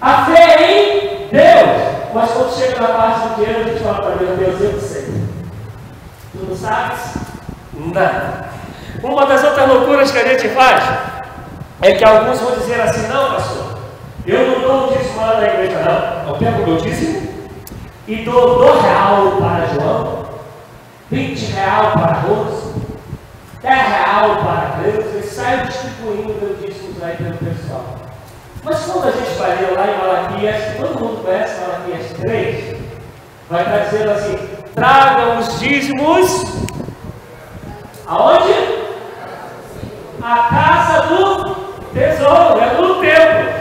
A fé é em Deus. Mas quando chega na parte do dinheiro, a gente fala para Deus, Deus, eu sei. Tu não sabes? Nada. Uma das outras loucuras que a gente faz é que alguns vão dizer assim: não, pastor, eu não dou o dízimo lá na igreja, não. Eu pego o meu dízimo e dou do real para João, 20 real para Rose, 10 real para Deus, e saio distribuindo meu dízimo aí pelo pessoal. Mas quando a gente vai ler lá em Malaquias, todo mundo conhece Malaquias 3, vai estar dizendo assim: tragam os dízimos Aonde? A casa do tesouro, é do templo.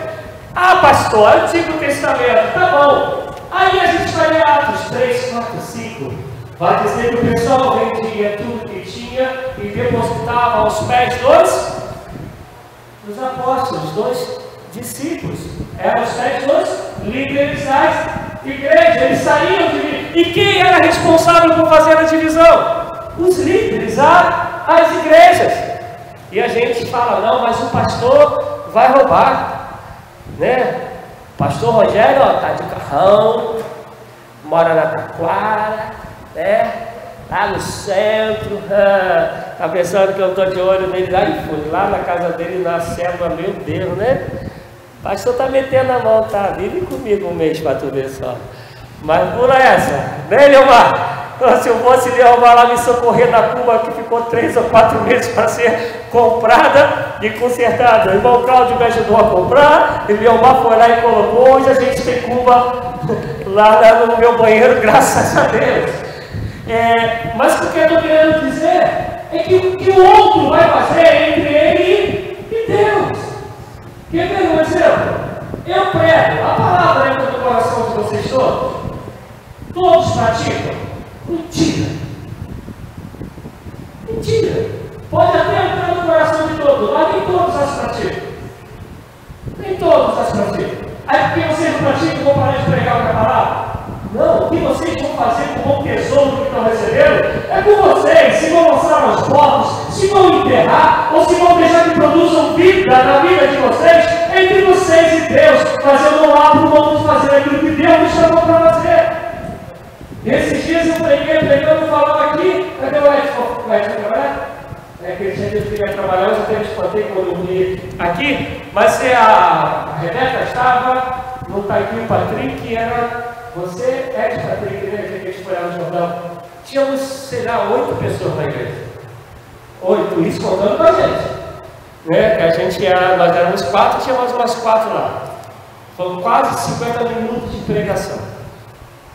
Ah, pastor, Antigo Testamento, tá bom. Aí a gente vai ler Atos 3, 4, 5. Vai dizer que o pessoal vendia tudo que tinha e depositava aos pés dos, dos apóstolos, dos discípulos. Eram os pés dos líderes das igrejas. Eles saíam de. E quem era responsável por fazer a divisão? os líderes, a, as igrejas. E a gente fala, não, mas o pastor vai roubar, né? Pastor Rogério, ó, tá de carrão, mora na Taquara, né? Lá no centro, tá pensando que eu tô de olho nele lá e fui lá na casa dele na selva, meu Deus, né? O pastor tá metendo a mão, tá? Vive comigo um mês para tu ver só. Mas pula essa, né, Leomar? Se eu fosse levar lá me socorrer na Cuba que ficou três ou quatro meses para ser comprada e consertada. O irmão Cláudio me ajudou a comprar, e Leomar foi lá e colocou. Hoje a gente tem Cuba lá no meu banheiro, graças a Deus. É, mas o que eu estou querendo dizer é que o que o outro vai fazer entre ele e Deus. Quer ver um exemplo? Eu prego, a palavra entra no coração de vocês todos. Todos praticam. Mentira. Mentira. Pode até entrar no coração de todos, mas nem todos as praticam. Nem todos as praticam. Aí porque vocês não praticam, vou parar de pregar outra palavra? Não. que vocês vão fazer com o bom tesouro que estão recebendo é com vocês. Se vão mostrar aos povos, se vão enterrar, ou se vão deixar que produzam vida na vida de vocês, entre vocês e Deus. Mas eu não abro mão de fazer aquilo que Deus me chamou para fazer. Esses dias eu preguei, pregando, falando aqui, cadê o Edson? Vai trabalhar? É que ele queria trabalhar, eu até me espantei quando eu vi aqui, mas a Rebeca estava, não está aqui o Patrick, era você, de Patrick, né? Que a gente foi lá no Jordão. Tínhamos, sei lá, oito pessoas na igreja. Oito, isso contando com a gente. Né? A gente era, nós éramos quatro, tinha mais umas quatro lá. Foram quase 50 minutos de pregação.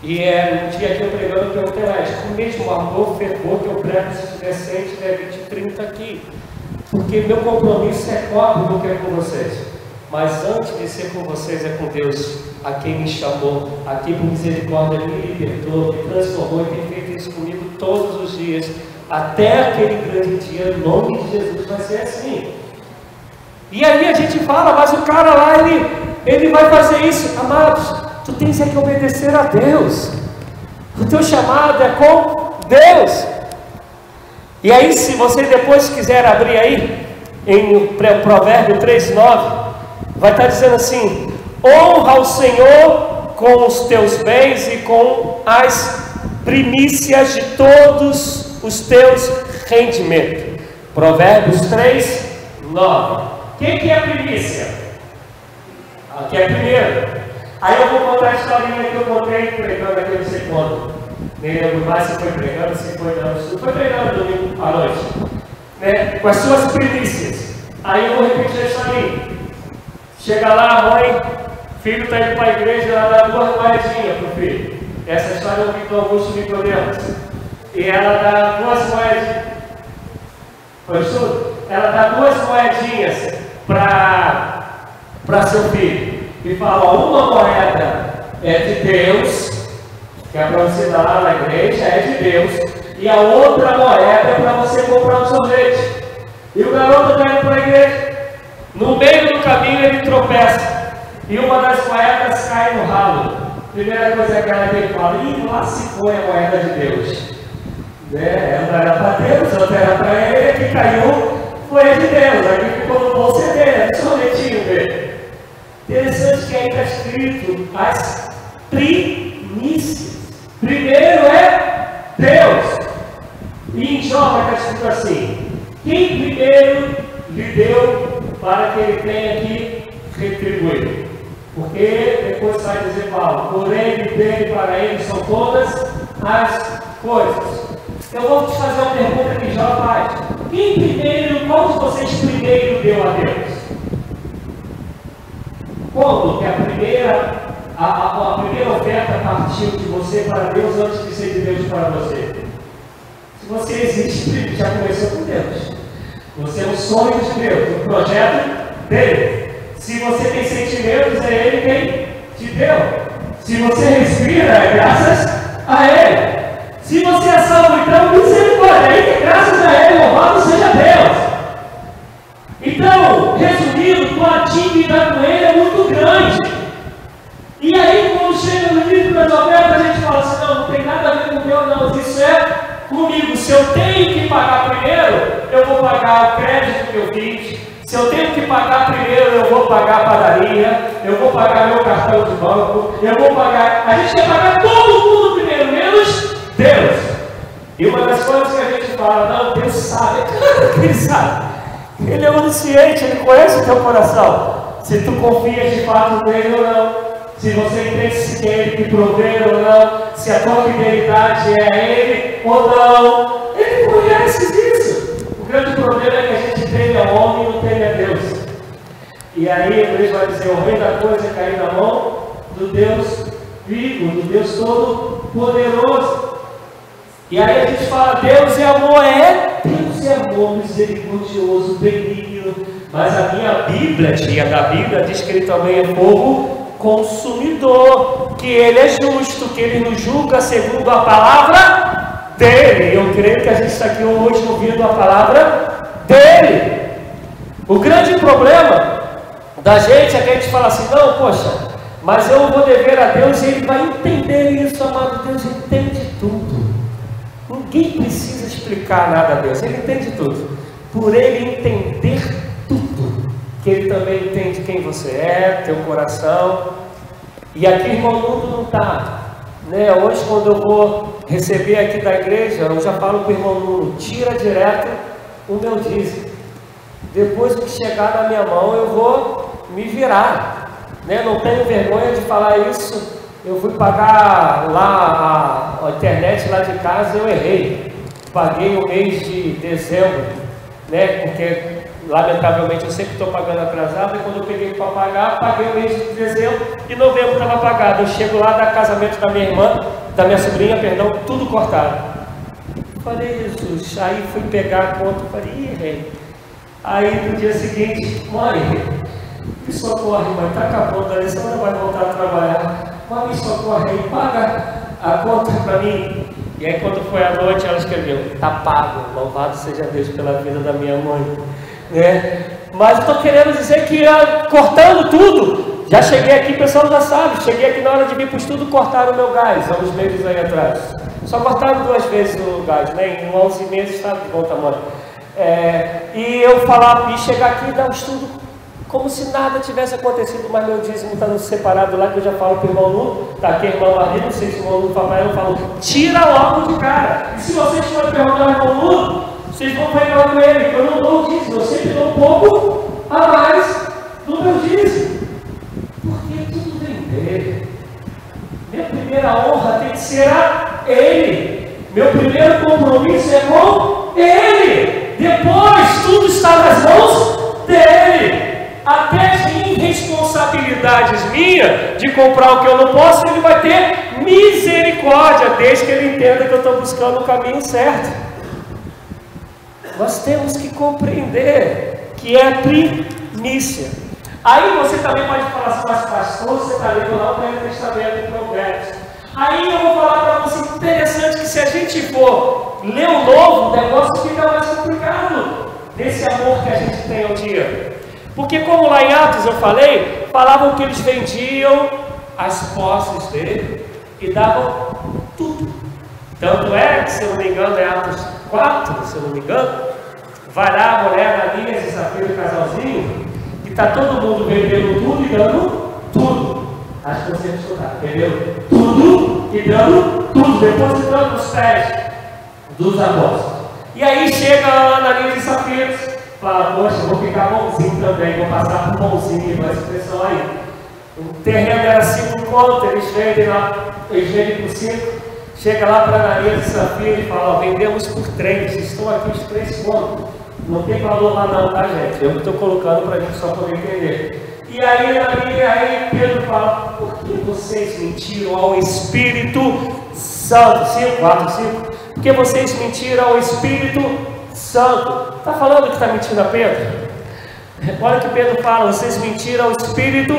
E é um dia que eu pregando eu tenho com o mesmo amor, fervor que eu prego se decente, tiver 20, 30 aqui. Porque meu compromisso é copo do que é com vocês. Mas antes de ser com vocês é com Deus, a quem me chamou, a quem por misericórdia me libertou, me transformou e tem feito isso comigo todos os dias, até aquele grande dia, em nome de Jesus vai ser assim. E aí a gente fala, mas o cara lá, ele, ele vai fazer isso. Amados, tu tens é que obedecer a Deus. O teu chamado é com Deus. E aí, se você depois quiser abrir aí, em Provérbio 3,9, vai estar dizendo assim: honra o Senhor com os teus bens e com as primícias de todos os teus rendimentos. Provérbios 3, 9. O que, que é primícia? Aqui é primeiro. Aí eu vou contar a historinha que eu contei pregando aqui, sei quando. Nem lembro mais se foi pregando, se foi não. Foi pregando domingo à noite. Né? Com as suas primícias. Aí eu vou repetir a historinha. Chega lá, a mãe, filho está indo para a igreja, ela dá duas moedinhas para o filho. Essa história eu vi do Augusto Nicodemus. E ela dá duas moedinhas. Foi isso? Ela dá duas moedinhas para seu filho. E fala: uma moeda é de Deus, que é para você dar na igreja, é de Deus. E a outra moeda é para você comprar um sorvete. E o garoto está indo para a igreja. No meio do caminho ele tropeça e uma das moedas cai no ralo. Primeira coisa é que ele fala, e lá se foi a moeda de Deus. Né? Ela era para Deus, outra era para ele, que caiu foi de Deus. Aqui ficou no bolso dele, é sonetinho dele. Interessante que aí está escrito as primícias. Primeiro é Deus. E em Jó estar escrito assim: quem primeiro lhe deu para que ele tenha que retribuir. Porque depois vai dizer Paulo, por ele, dele, para ele são todas as coisas. Eu vou te fazer uma pergunta que já faz. Quem primeiro, qual de vocês primeiro deu a Deus? Quando que a primeira, a, a, primeira oferta partiu de você para Deus antes de ser de Deus para você? Se você existe, já começou com Deus. Você é um sonho de Deus, um projeto dele. Se você tem sentimentos, é ele quem te deu. Se você respira, é graças a ele. Se você é salvo, então, misericórdia. Aí que graças a ele, louvado seja Deus. Então, resumindo, tua dívida com ele é muito grande. E aí, quando chega no livro das ofertas, a gente fala assim: não, não tem nada a ver com o meu, não. Isso é comigo. Se eu tenho que pagar primeiro, eu vou pagar o crédito que eu fiz. Se eu tenho que pagar primeiro, eu vou pagar a padaria, eu vou pagar meu cartão de banco, eu vou pagar. A gente quer pagar todo mundo primeiro, menos Deus. E uma das coisas que a gente fala, não, Deus sabe, Ele sabe. Ele é onisciente, Ele conhece o teu coração. Se tu confias de fato nele ou não se você entende se é Ele que provê ou não, se a tua fidelidade é Ele ou não. Ele conhece isso. O grande problema é que a gente teme ao homem e não teme a Deus. E aí Deus vai dizer: o rei da coisa é cair na mão do Deus vivo, do Deus Todo-Poderoso. E aí a gente fala: Deus é amor, é Deus é amor misericordioso, benigno. Mas a minha Bíblia, tia da Bíblia, diz que ele também é fogo consumidor, que Ele é justo, que Ele nos julga segundo a palavra dEle. Eu creio que a gente está aqui hoje ouvindo a palavra dEle. O grande problema da gente é que a gente fala assim: não, poxa, mas eu vou dever a Deus e Ele vai entender isso, amado Deus Ninguém precisa explicar nada a Deus, ele entende tudo. Por ele entender tudo, que ele também entende quem você é, teu coração. E aqui, irmão, o mundo não está. Né? Hoje, quando eu vou receber aqui da igreja, eu já falo para o irmão Nuno: tira direto o meu dízimo. Depois que chegar na minha mão, eu vou me virar. Né? Não tenho vergonha de falar isso. Eu fui pagar lá a, a internet lá de casa, eu errei. Paguei o mês de dezembro, né? Porque lamentavelmente eu sempre estou pagando atrasado, e quando eu peguei para pagar, paguei o mês de dezembro e novembro estava pagado. Eu chego lá da casamento da minha irmã, da minha sobrinha, perdão, tudo cortado. Falei, Jesus, aí fui pegar a conta, falei, ih, rei. Aí no dia seguinte, mãe, me socorre, mãe, está acabando, a semana vai voltar a trabalhar. Mãe, me socorre aí, paga a conta para mim. E aí quando foi a noite, ela escreveu, está pago, louvado seja Deus pela vida da minha mãe. Né? Mas estou querendo dizer que cortando tudo, já cheguei aqui, o pessoal já sabe, cheguei aqui na hora de vir para o estudo, cortaram o meu gás, há uns meses aí atrás. Só cortaram duas vezes o gás, né? Em 11 meses está de bom tamanho. É, e eu falar, e chegar aqui e dar um estudo como se nada tivesse acontecido, mas meu dízimo está no separado lá, que eu já falo para o irmão Lu, está aqui irmão ali, não sei se o irmão Lu papai eu falo, tira logo de cara. E se vocês forem perguntar ao irmão Lu, vocês vão falar com ele, eu não dou o dízimo, eu sempre dou um pouco a mais do meu dízimo. Porque tudo vem dele. Minha primeira honra tem que ser a ele. Meu primeiro compromisso é com ele. Depois tudo está nas irresponsabilidades minhas de comprar o que eu não posso, ele vai ter misericórdia, desde que ele entenda que eu estou buscando o caminho certo. Nós temos que compreender que é primícia. Aí você também pode falar assim, mas pastor, você está lendo lá o Velho Testamento em Provérbios. Aí eu vou falar para você, interessante que se a gente for ler o novo, o negócio fica mais complicado desse amor que a gente tem ao dia. Porque como lá em Atos eu falei, falavam que eles vendiam as posses dele e davam tudo. Tanto é que, se eu não me engano, é Atos 4, se eu não me engano, vai lá a mulher, Ananias e Safira, o casalzinho, e está todo mundo vendendo tudo e dando tudo. Acho que você estudar, entendeu? Tudo e dando tudo, depositando os pés dos apóstolos. E aí chega Ananias e Safira, fala, poxa, vou ficar bonzinho também, vou passar por bonzinho, essa expressão aí. O terreno era 5 conto, eles vendem lá, eles vendem por 5. Chega lá para Ananias e Safira e fala, ó, vendemos por 3, estão aqui os 3 contos. Não tem valor lá não, tá gente? Eu estou colocando para a gente só poder entender. E aí, aí, aí Pedro fala, por que vocês mentiram ao Espírito Santo? 5, 4, 5. Porque vocês mentiram ao Espírito Santo. Está falando que está mentindo a Pedro? Olha o que Pedro fala, vocês mentiram ao Espírito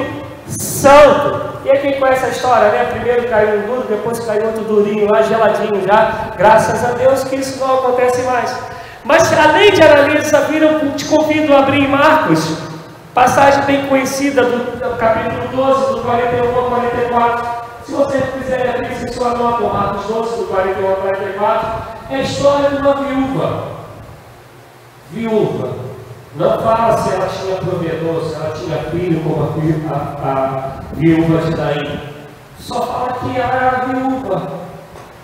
Santo. E aí quem conhece a história, né? Primeiro caiu um duro, depois caiu outro durinho lá, geladinho já. Graças a Deus que isso não acontece mais. Mas além de Ananias Safira, eu te convido a abrir Marcos, passagem bem conhecida do capítulo 12, do 41 ao 44. Se você quiser abrir em sua nota, Marcos 12, do 41 ao 44, é a história de uma viúva. Viúva. Não fala se ela tinha provedor, se ela tinha filho, como a, a, a viúva de Daí. Só fala que ela era viúva.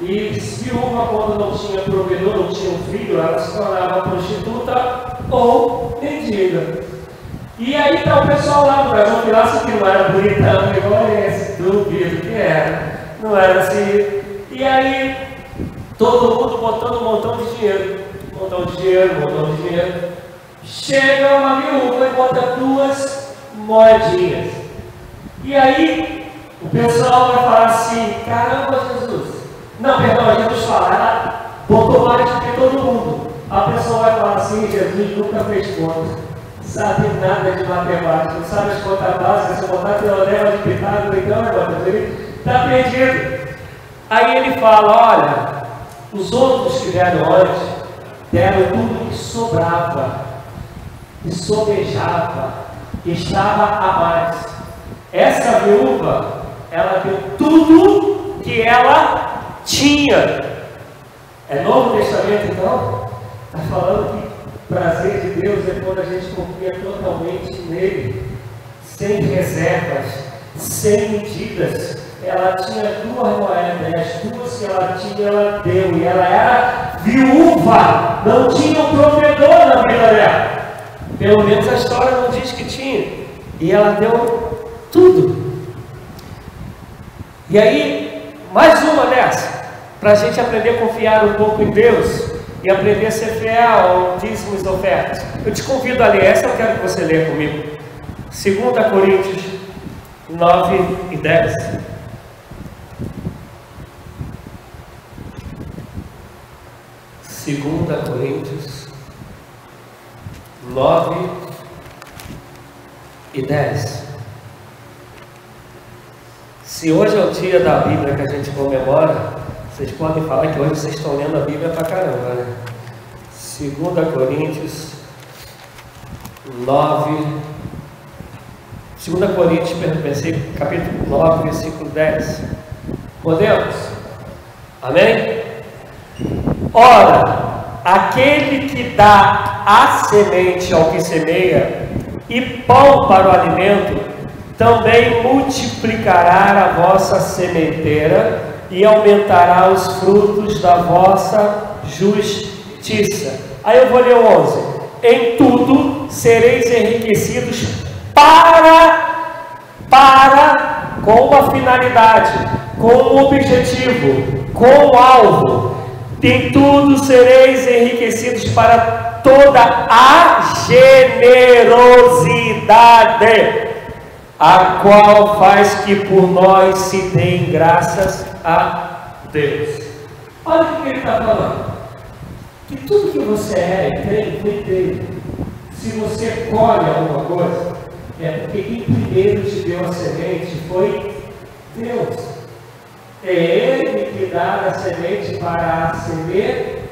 E viúva, quando não tinha provedor, não tinha um filho, ela se tornava prostituta ou mendiga. E aí está o pessoal lá no Brasil, que acha que não era bonitão igual esse, duvido que era. Não era assim. E aí, todo mundo botando um montão de dinheiro. Montão de dinheiro, montão de dinheiro. Chega uma viúva e bota duas moedinhas. E aí, o pessoal vai falar assim: caramba, Jesus, não, perdão, Jesus fala, ela botou mais do que todo mundo. A pessoa vai falar assim, Jesus nunca fez conta. Sabe nada de matemática, não sabe as contas básicas, se botar teorema de Pitágoras, então, irmão, ele está perdido. Aí ele fala, olha, os outros que deram antes, deram tudo que sobrava, que sobejava, que estava a mais. Essa viúva, ela deu tudo que ela tinha. É Novo Testamento então? Está falando que prazer de Deus é quando a gente confia totalmente nele, sem reservas, sem medidas. Ela tinha duas moedas, as duas que ela tinha, ela deu, e ela era viúva, não tinha um provedor na vida dela. Pelo menos a história não diz que tinha. E ela deu tudo. E aí, mais uma dessa, para a gente aprender a confiar um pouco em Deus e aprender a ser fiel ao dízimos e ofertas. Eu te convido a ler, essa eu quero que você leia comigo. 2 Coríntios 9 e 10. Segunda Coríntios 9 e 10. Se hoje é o dia da Bíblia que a gente comemora, vocês podem falar que hoje vocês estão lendo a Bíblia pra caramba, né? 2 Coríntios 9. 2 Coríntios, capítulo 9, versículo 10. Podemos? Amém? Ora, aquele que dá a semente ao que semeia e pão para o alimento, também multiplicará a vossa sementeira e aumentará os frutos da vossa justiça. Aí eu vou ler o 11. Em tudo sereis enriquecidos para, para, com uma finalidade, com um objetivo, com um alvo. Em tudo sereis enriquecidos para toda a generosidade a qual faz que por nós se deem graças a Deus. Olha o que ele está falando. Que tudo que você é e tem foi dele. Se você colhe alguma coisa, é porque quem primeiro te deu a semente foi Deus. É Ele que dá a semente para a semeadura.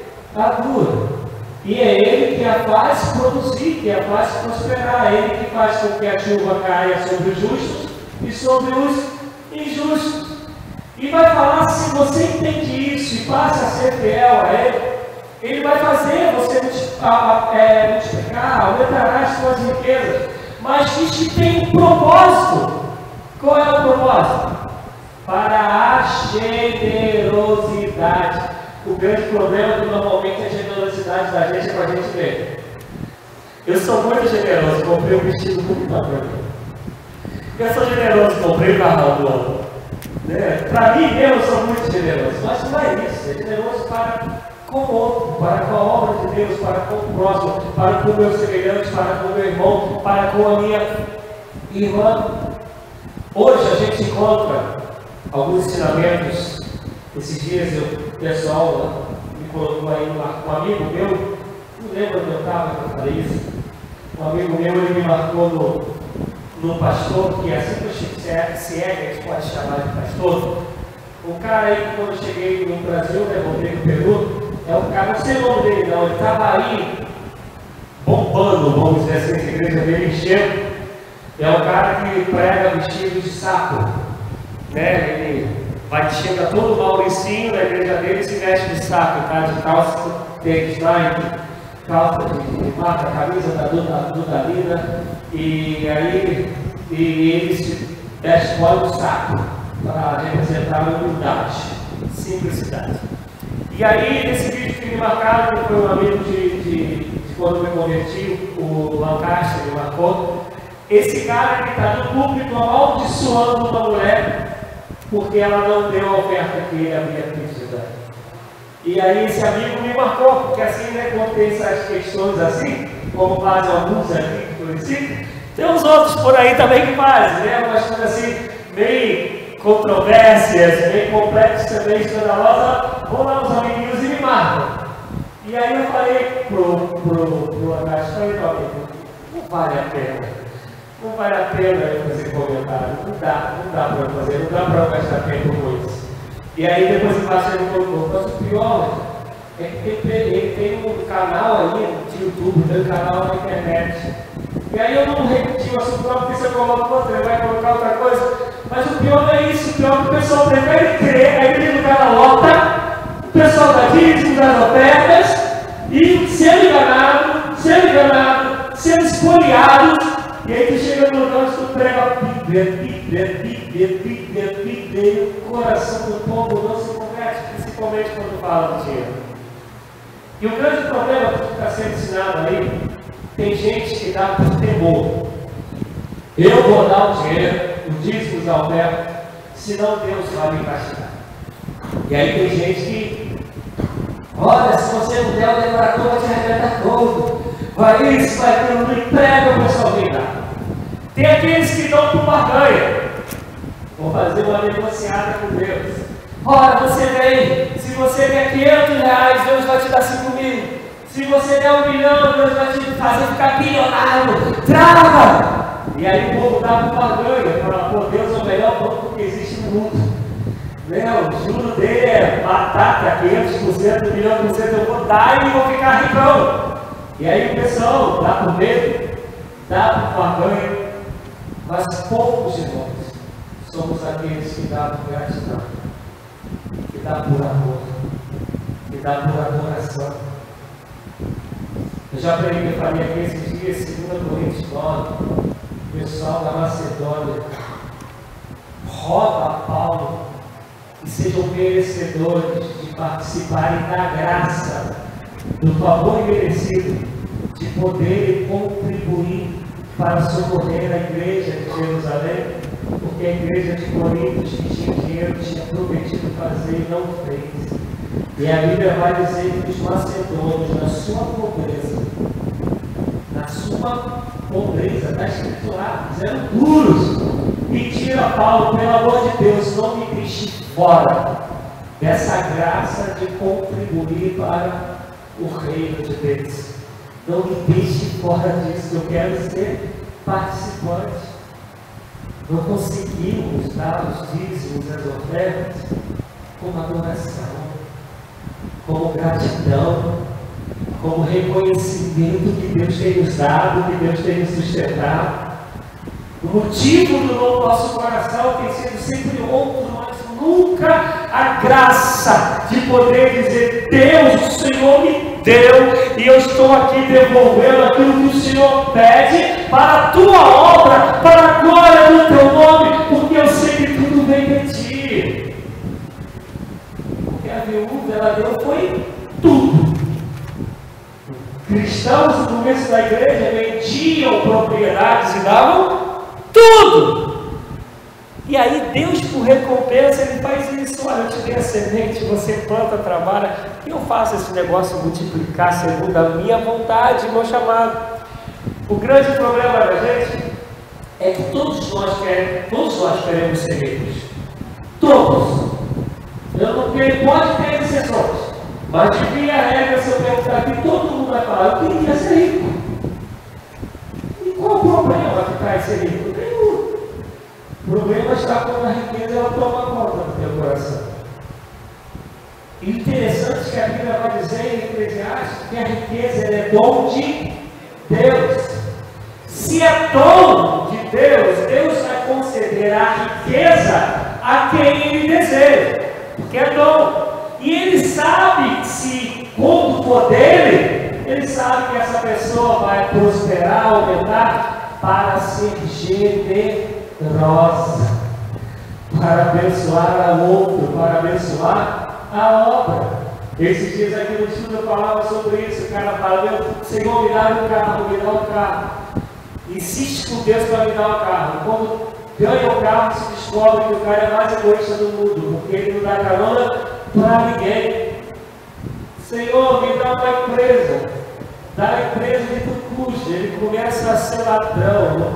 E é Ele que a faz produzir, que a faz prosperar, é Ele que faz com que a chuva caia sobre os justos e sobre os injustos. E vai falar, se você entende isso e passa a ser fiel a Ele, Ele vai fazer você é, multiplicar, aumentará as suas riquezas, mas que tem um propósito. Qual é o propósito? Para a generosidade. O grande problema é que normalmente a generosidade da gente é para a gente ver. Eu sou muito generoso, comprei um vestido muito bacana. Eu sou generoso, comprei o carro do ano. Né? Para mim mesmo eu sou muito generoso, mas não é isso, é generoso para com o outro, para com a obra de Deus, para com o próximo, para com o meu semelhante, para com o meu irmão, para com a minha irmã. Hoje a gente encontra alguns ensinamentos. Esses dias eu pessoal né, me colocou aí um, um amigo meu, não lembro onde eu estava quando eu falei isso. Um amigo meu ele me marcou no, no pastor, que é assim que se é, a gente pode chamar de pastor. O cara aí que quando eu cheguei no Brasil, né, voltei no Peru, é um cara, não sei o nome dele não, ele estava aí bombando, vamos dizer assim, essa igreja dele encheu. É um cara que prega vestido de saco. Né? Ele vai chega todo o Mauricinho da igreja dele e se veste de saco, tá? De calça, tênis Nike, calça de marca, camisa da Dudalina, e aí e ele se veste do saco para representar a humildade, simplicidade. E aí, nesse vídeo que me marcaram, foi um amigo de, de, de quando me converti, o Lancaster me marcou, esse cara que está no público amaldiçoando uma mulher porque ela não deu a oferta que ele havia pedido. E aí esse amigo me marcou, porque assim, né, tem essas questões assim, como fazem alguns aqui que conheci, tem uns outros por aí também que fazem, né? Umas coisas assim, meio controvérsias, meio complexas, meio escandalosas, vão lá os amiguinhos e me marcam. E aí eu falei pro, pro, pro falei, não vale a pena não vale a pena eu fazer comentário, não dá, não dá para fazer, não dá para gastar tempo com isso. E aí depois o parceiro colocou, mas o pior é que ele, tem um canal aí no YouTube, tem um canal na internet. E aí eu não repeti o assunto não, porque se eu coloco outro, ele vai colocar outra coisa. Mas o pior é isso, o pior é que o pessoal prefere crer, aí ele no cara lota, o pessoal da dízimo, das ofertas, e sendo enganado, sendo enganado, sendo espoliado, prega Bíblia, Bíblia, Bíblia, Bíblia, e o coração do povo não se converte, principalmente quando fala do dinheiro. E o grande problema que está sendo ensinado aí, tem gente que dá por temor. Eu vou dar o dinheiro, o dízimo da oferta, senão Deus vai me castigar. E aí tem gente que, olha, se você não der o decorador, vai te arrebentar todo. Vai isso, vai aquilo, não emprega pessoal vem lá. Tem aqueles que dão por barganha. Vou fazer uma negociada com Deus. Olha, você vem, se você der 500 reais, Deus vai te dar 5 mil. Se você der um milhão, Deus vai te fazer ficar bilionário. Trava! E aí o povo dá por barganha, fala, pô, Deus é o melhor banco que existe no mundo. Né? O juro dele é batata, 500%, 1 milhão por cento, eu vou dar e vou ficar ricão. E aí o pessoal dá por medo, dá por barganha, mas poucos de nós somos aqueles que dão por gratidão, que dão por amor, que dão por adoração. Eu já preguei para mim aqui esses dias, 2 Coríntios 9, o pessoal da Macedônia roga a Paulo que sejam merecedores de participarem da graça, do favor merecido, de poderem contribuir para socorrer a igreja de Jerusalém, porque a igreja de Corinto que tinha dinheiro, tinha prometido fazer e não fez. E a Bíblia vai dizer que os macedônios, na sua pobreza, na sua pobreza, está escrito lá, eram duros. Pediram a Paulo, pelo amor de Deus, não me deixe fora dessa graça de contribuir para o reino de Deus. Não me deixe fora disso, eu quero ser participante. Não conseguimos dar os dízimos, as ofertas, como adoração, como gratidão, como reconhecimento que Deus tem nos dado, que Deus tem nos sustentado. O motivo do nosso coração tem sido sempre outro, mas nunca a graça de poder dizer: Deus, o Senhor me deu e eu estou aqui devolvendo aquilo que o Senhor pede para a tua obra, para a glória do teu nome, porque eu sei que tudo vem de ti. Porque a viúva ela deu foi tudo. Cristãos no começo da igreja vendiam propriedades e davam tudo. E aí Deus, por recompensa, Ele faz isso. Olha, eu te dei a semente, você planta, trabalha, e eu faço esse negócio multiplicar segundo a minha vontade, meu chamado. O grande problema da gente é que todos nós queremos, todos nós queremos ser ricos. Todos. Eu não quero, pode ter exceções. Mas de via regra, se eu perguntar aqui, todo mundo vai falar, eu queria ser rico. E qual o problema que traz ser rico? O problema está quando a riqueza ela toma conta do teu coração. Interessante que a Bíblia vai dizer em Eclesiastes que a riqueza é dom de Deus. Se é dom de Deus, Deus vai conceder a riqueza a quem Ele deseja, porque é dom. E Ele sabe que se quando for dele, Ele sabe que essa pessoa vai prosperar, aumentar, para ser generosa para abençoar a outro, para abençoar a obra. Esses dias aqui no estudo eu falava sobre isso, o cara fala, meu Senhor, me dá o carro, me dá o carro. Insiste com Deus para me dar o carro. Quando ganha o carro, se descobre que o cara é mais egoísta do mundo, porque ele não dá carona para ninguém. Senhor, me dá uma empresa da empresa de custo, ele começa a ser ladrão,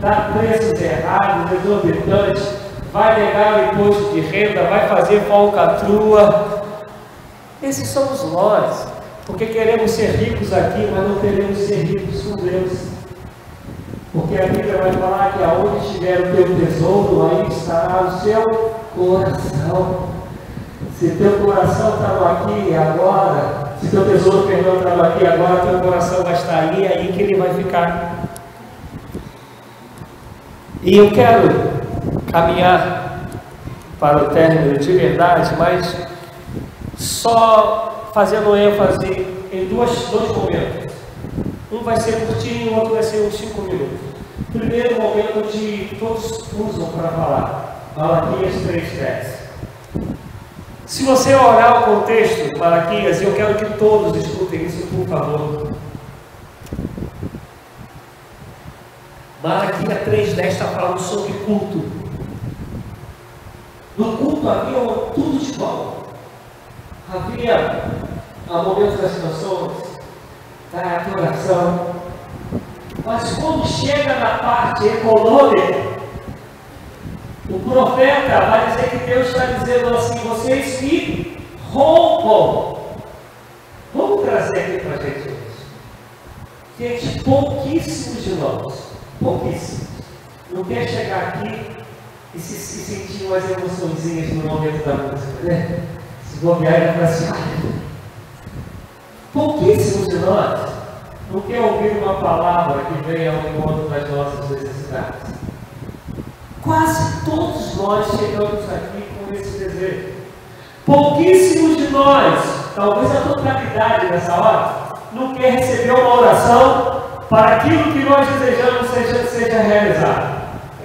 dá preços errados, exorbitantes, vai negar o imposto de renda, vai fazer falcatrua. Esses somos nós, porque queremos ser ricos aqui, mas não queremos ser ricos com Deus. Porque a Bíblia vai falar que aonde estiver o teu tesouro, aí estará o seu coração. Se teu coração estava aqui agora, se teu tesouro perdão estava aqui, agora teu coração vai estar ali, é aí que ele vai ficar. E eu quero caminhar para o término de verdade, mas só fazendo ênfase em duas, dois momentos. Um vai ser curtinho, o outro vai ser uns cinco minutos. Primeiro momento de todos usam para falar. Malaquias 3,10. Se você olhar o contexto Malaquias, eu quero que todos escutem isso, por favor. Malaquias 3,10 está falando sobre culto. No culto havia tudo de bom. Havia momentos das canções, da adoração. Mas quando chega na parte econômica, o profeta vai dizer que Deus está dizendo assim: vocês me roubam. Vamos trazer aqui para a gente hoje. Gente, pouquíssimos de nós, pouquíssimos, não quer chegar aqui e se, se sentir umas emoçõezinhas no momento da música, né? Se bobear e falar assim, pouquíssimos de nós não quer ouvir uma palavra que venha ao encontro das nossas necessidades. Quase todos nós chegamos aqui com esse desejo. Pouquíssimos de nós, talvez a totalidade nessa hora, não quer receber uma oração para aquilo que nós desejamos seja, seja realizado.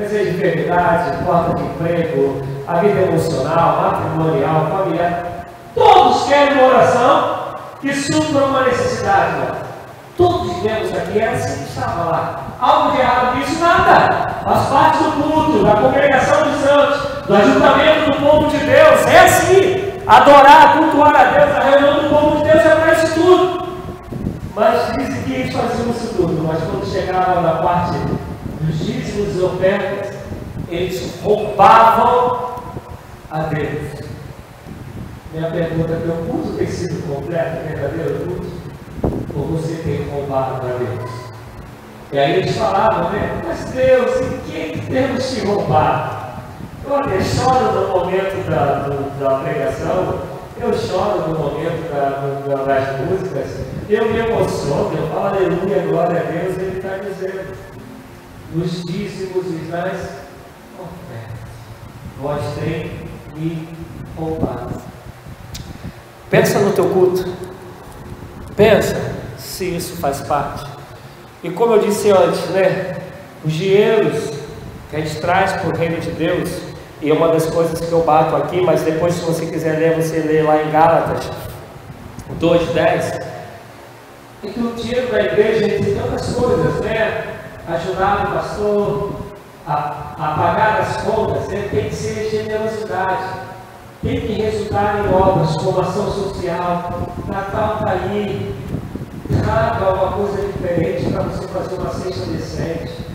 Desejo de enfermidade, falta de emprego, a vida emocional, matrimonial, familiar. Todos querem uma oração que supra uma necessidade. Todos vivemos aqui, era assim que estava lá. Algo de errado nisso? Nada. Faz parte do culto, da congregação dos santos, do ajuntamento do povo de Deus. É assim. Adorar, cultuar a Deus, a reunião do povo de Deus é para isso tudo. Mas dizem que eles faziam isso tudo, mas quando chegavam na parte dos dízimos e ofertas, eles roubavam a Deus. Minha pergunta é: teu culto tem sido completo, verdadeiro culto? Ou você tem roubado a Deus? E aí eles falavam, né? Mas Deus, em quem temos te roubado? Eu até choro no momento da, do, da pregação, eu choro no momento da, do, das músicas, eu me emociono, eu falo aleluia, glória a Deus, ele está dizendo, nos dízimos e nas ofertas, vós tem me roubado. Pensa no teu culto. Pensa se isso faz parte. E como eu disse antes, né? Os dinheiros que a gente traz para o reino de Deus, e é uma das coisas que eu bato aqui, mas depois, se você quiser ler, você lê lá em Gálatas 2,10. É que o dinheiro da igreja tem tantas coisas, né? Ajudar o pastor a, a pagar as contas, tem que ser generosidade tem que resultar em obras como ação social, Natal está aí, traga alguma coisa diferente para você fazer uma cesta decente.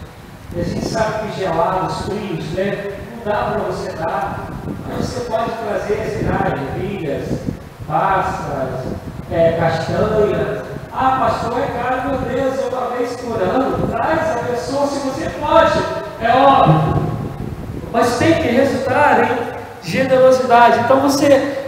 E a gente sabe que gelados, frios, né? Não dá para você dar. Mas você pode trazer, sei lá, ervilhas, passas, é, castanhas. Ah, pastor, é caro, meu Deus, é uma vez por ano. Traz a pessoa se você pode, é óbvio. Mas tem que resultar em generosidade. Então você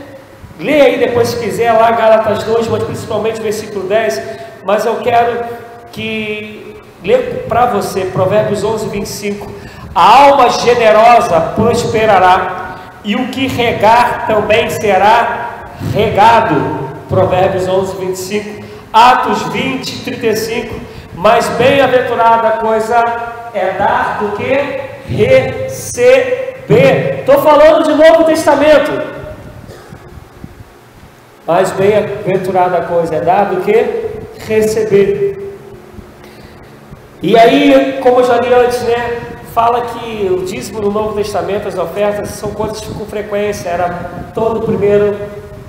lê aí depois se quiser lá Gálatas 2, mas principalmente versículo 10, mas eu quero que ler para você Provérbios 11, 25. A alma generosa prosperará, e o que regar também será regado. Provérbios 11, 25. Atos 20, 35. Mais bem-aventurada coisa é dar do que receber. Estou falando de Novo Testamento. Mais bem-aventurada coisa é dar do que receber. E aí, como eu já li antes, né? Fala que o dízimo no Novo Testamento, as ofertas, são coisas com frequência. Era todo primeiro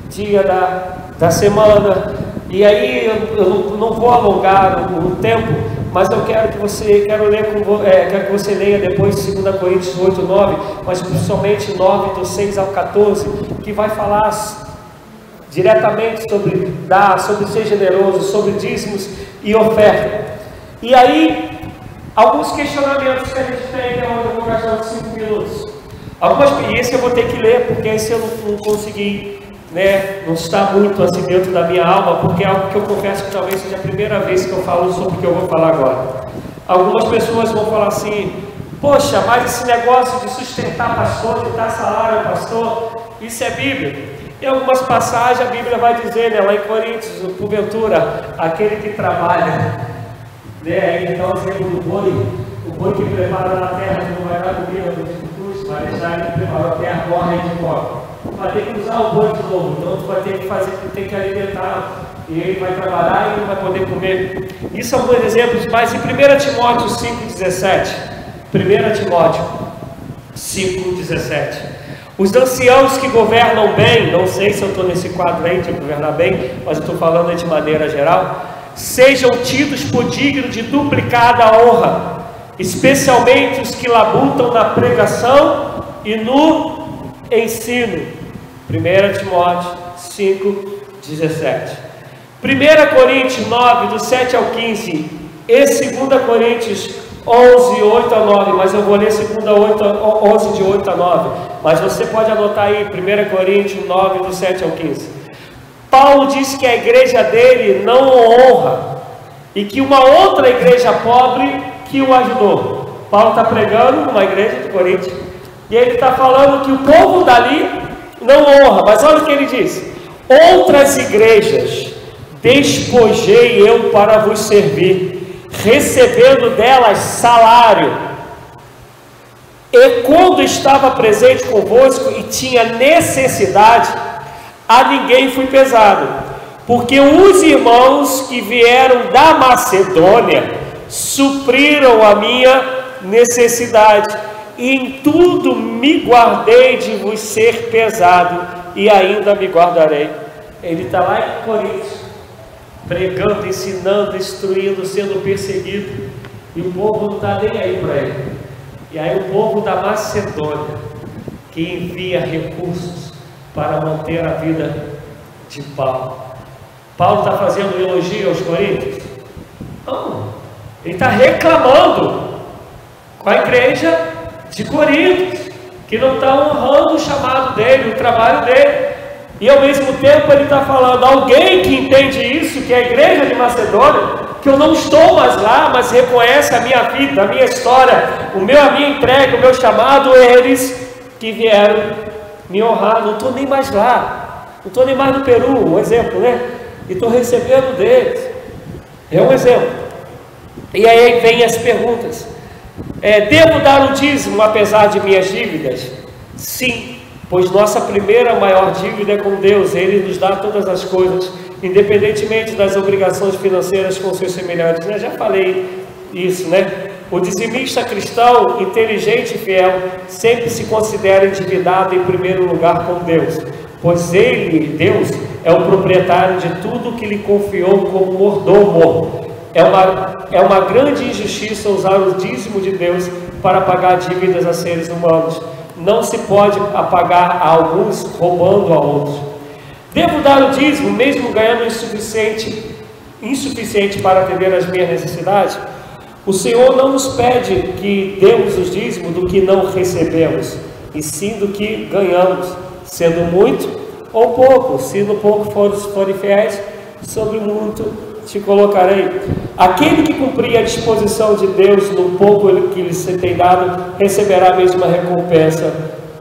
dia da, da semana. E aí, eu, não vou alongar o, tempo, mas eu quero que você, quero ler com, é, quero que você leia depois 2 Coríntios 8, 9, mas principalmente 9, do 6 ao 14, que vai falar diretamente sobre dar, sobre ser generoso, sobre dízimos e oferta. E aí, alguns questionamentos que a gente tem, que é eu vou gastar uns 5 minutos. Algumas experiências eu vou ter que ler, porque esse eu não, não consegui né, não está muito assim dentro da minha alma, porque é algo que eu confesso que talvez seja a primeira vez que eu falo sobre o que eu vou falar agora. Algumas pessoas vão falar assim: Poxa, mas esse negócio de sustentar pastor, de dar salário ao pastor, isso é Bíblia. Em algumas passagens a Bíblia vai dizer, né, lá em Coríntios, porventura, aquele que trabalha, né, aí então o exemplo do boi, o boi que prepara na terra não vai dar comida no discurso, vai deixar ele preparar a terra, morre de fome. Vai ter que usar o boi de novo, então tu vai ter que fazer, tem que alimentar, e ele vai trabalhar e não vai poder comer. Isso é um bom exemplo, mas em 1 Timóteo 5,17, 1 Timóteo 5,17. Os anciãos que governam bem, não sei se eu estou nesse quadro aí de governar bem, mas estou falando de maneira geral, sejam tidos por digno de duplicada honra, especialmente os que labutam na pregação e no ensino. 1 Timóteo 5, 17. 1 Coríntios 9, do 7 ao 15, e 2 Coríntios 11, 8 a 9, mas eu vou ler 2 8, 11 de 8 a 9. Mas você pode anotar aí, 1 Coríntios 9, do 7 ao 15. Paulo diz que a igreja dele não o honra e que uma outra igreja pobre que o ajudou. Paulo está pregando numa igreja de Coríntios e ele está falando que o povo dali não honra, mas olha o que ele diz: Outras igrejas despojei eu para vos servir recebendo delas salário. E quando estava presente convosco e tinha necessidade, a ninguém fui pesado, porque os irmãos que vieram da Macedônia supriram a minha necessidade, em tudo me guardei de vos ser pesado, e ainda me guardarei. Ele está lá em Coríntios pregando, ensinando, instruindo, sendo perseguido, e o povo não está nem aí para ele. E aí o povo da Macedônia, que envia recursos para manter a vida de Paulo. Paulo está fazendo elogio aos coríntios? Não, ele está reclamando com a igreja de Coríntios, que não está honrando o chamado dele, o trabalho dele. E ao mesmo tempo ele está falando, alguém que entende isso, que é a igreja de Macedônia, que eu não estou mais lá, mas reconhece a minha vida, a minha história, o meu, a minha entrega, o meu chamado, eles que vieram me honrar, não estou nem mais lá, não estou nem mais no Peru, um exemplo, né? E estou recebendo deles. É um exemplo. E aí vem as perguntas. É, devo dar o dízimo apesar de minhas dívidas? Sim pois nossa primeira maior dívida é com Deus, Ele nos dá todas as coisas, independentemente das obrigações financeiras com seus semelhantes. Né? já falei isso, né? O dizimista cristão, inteligente e fiel, sempre se considera endividado em primeiro lugar com Deus, pois Ele, Deus, é o proprietário de tudo que lhe confiou como mordomo. É uma, é uma grande injustiça usar o dízimo de Deus para pagar dívidas a seres humanos não se pode apagar a alguns roubando a outros. Devo dar o dízimo, mesmo ganhando insuficiente, insuficiente para atender às minhas necessidades? O Senhor não nos pede que demos o dízimo do que não recebemos, e sim do que ganhamos, sendo muito ou pouco. Se no pouco forem fiéis, sobre muito te colocarei. Aquele que cumprir a disposição de Deus no pouco que lhe tem dado, receberá a mesma recompensa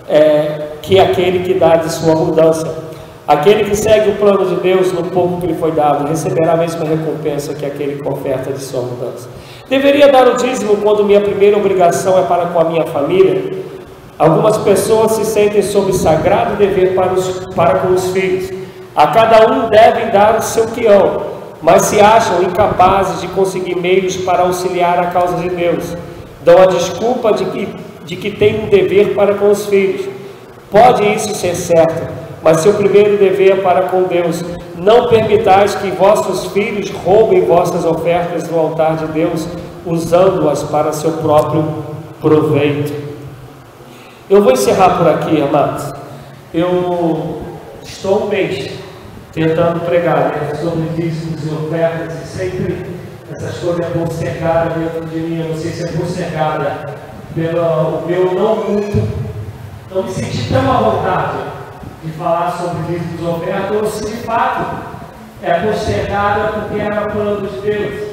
é, que aquele que dá de sua abundância. Aquele que segue o plano de Deus no pouco que lhe foi dado, receberá a mesma recompensa que aquele que oferta de sua abundância. Deveria dar o dízimo quando minha primeira obrigação é para com a minha família? Algumas pessoas se sentem sob sagrado dever para, os, para com os filhos. A cada um devem dar o seu quião mas se acham incapazes de conseguir meios para auxiliar a causa de Deus. Dão a desculpa de que, de que têm um dever para com os filhos. Pode isso ser certo, mas seu primeiro dever é para com Deus. Não permitais que vossos filhos roubem vossas ofertas no altar de Deus, usando-as para seu próprio proveito. Eu vou encerrar por aqui, amados. Eu estou um mês tentando pregar sobre dízimos e ofertas, e sempre essas coisas é cercada dentro de mim, eu não sei se é cercada pelo meu não muito, não me senti tão à vontade de falar sobre dízimos e ofertas, ou se de fato é postergada porque era plano de Deus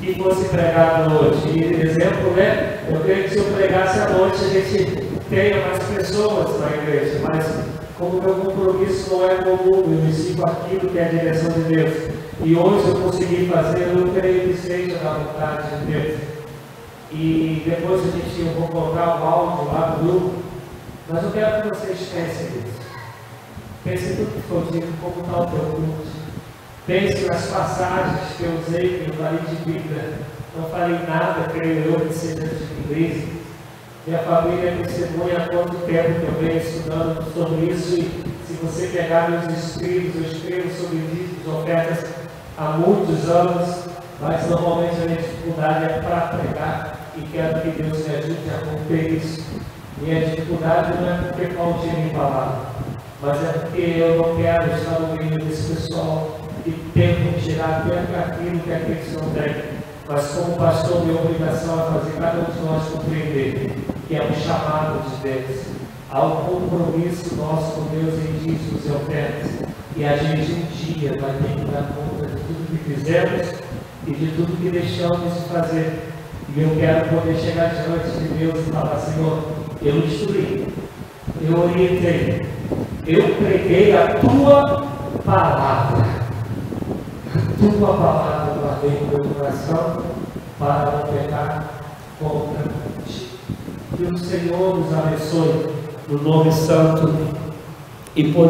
que fosse pregado hoje. E exemplo, né? Eu creio que se eu pregasse à noite a gente tenha mais pessoas na igreja, mas como meu compromisso não é comum, eu sigo aquilo que é a direção de Deus. E hoje eu consegui fazer, eu creio que seja da vontade de Deus. E depois a gente, eu vou colocar o áudio lá do grupo, mas eu quero que vocês pensem nisso. Pense tudo que foi dito, como está o teu culto. Pense nas passagens que eu usei, que eu falei de Bíblia. Não falei nada, creio eu, que seja de igreja. Minha família me testemunha há quanto tempo que eu venho estudando sobre isso. E se você pegar meus escritos, eu escrevo sobre dízimos, ofertas há muitos anos, mas normalmente a minha dificuldade é para pregar e quero que Deus me ajude a romper isso. Minha dificuldade não é porque falta em palavra mas é porque eu não quero estar no meio desse pessoal que tenta tirar até aquilo que aqueles não têm. Mas como pastor, minha obrigação é fazer cada um de nós compreender que é um chamado de Deus. Há um compromisso nosso com Deus em dízimos e ofertas. E a gente um dia vai ter que dar conta de tudo que fizemos e de tudo que deixamos de fazer. E eu quero poder chegar diante de Deus e falar, Senhor, eu instruí, eu orientei, eu preguei a tua palavra. A tua palavra guardei no meu coração para não pecar contra. Que o Senhor nos abençoe no nome santo e poderoso.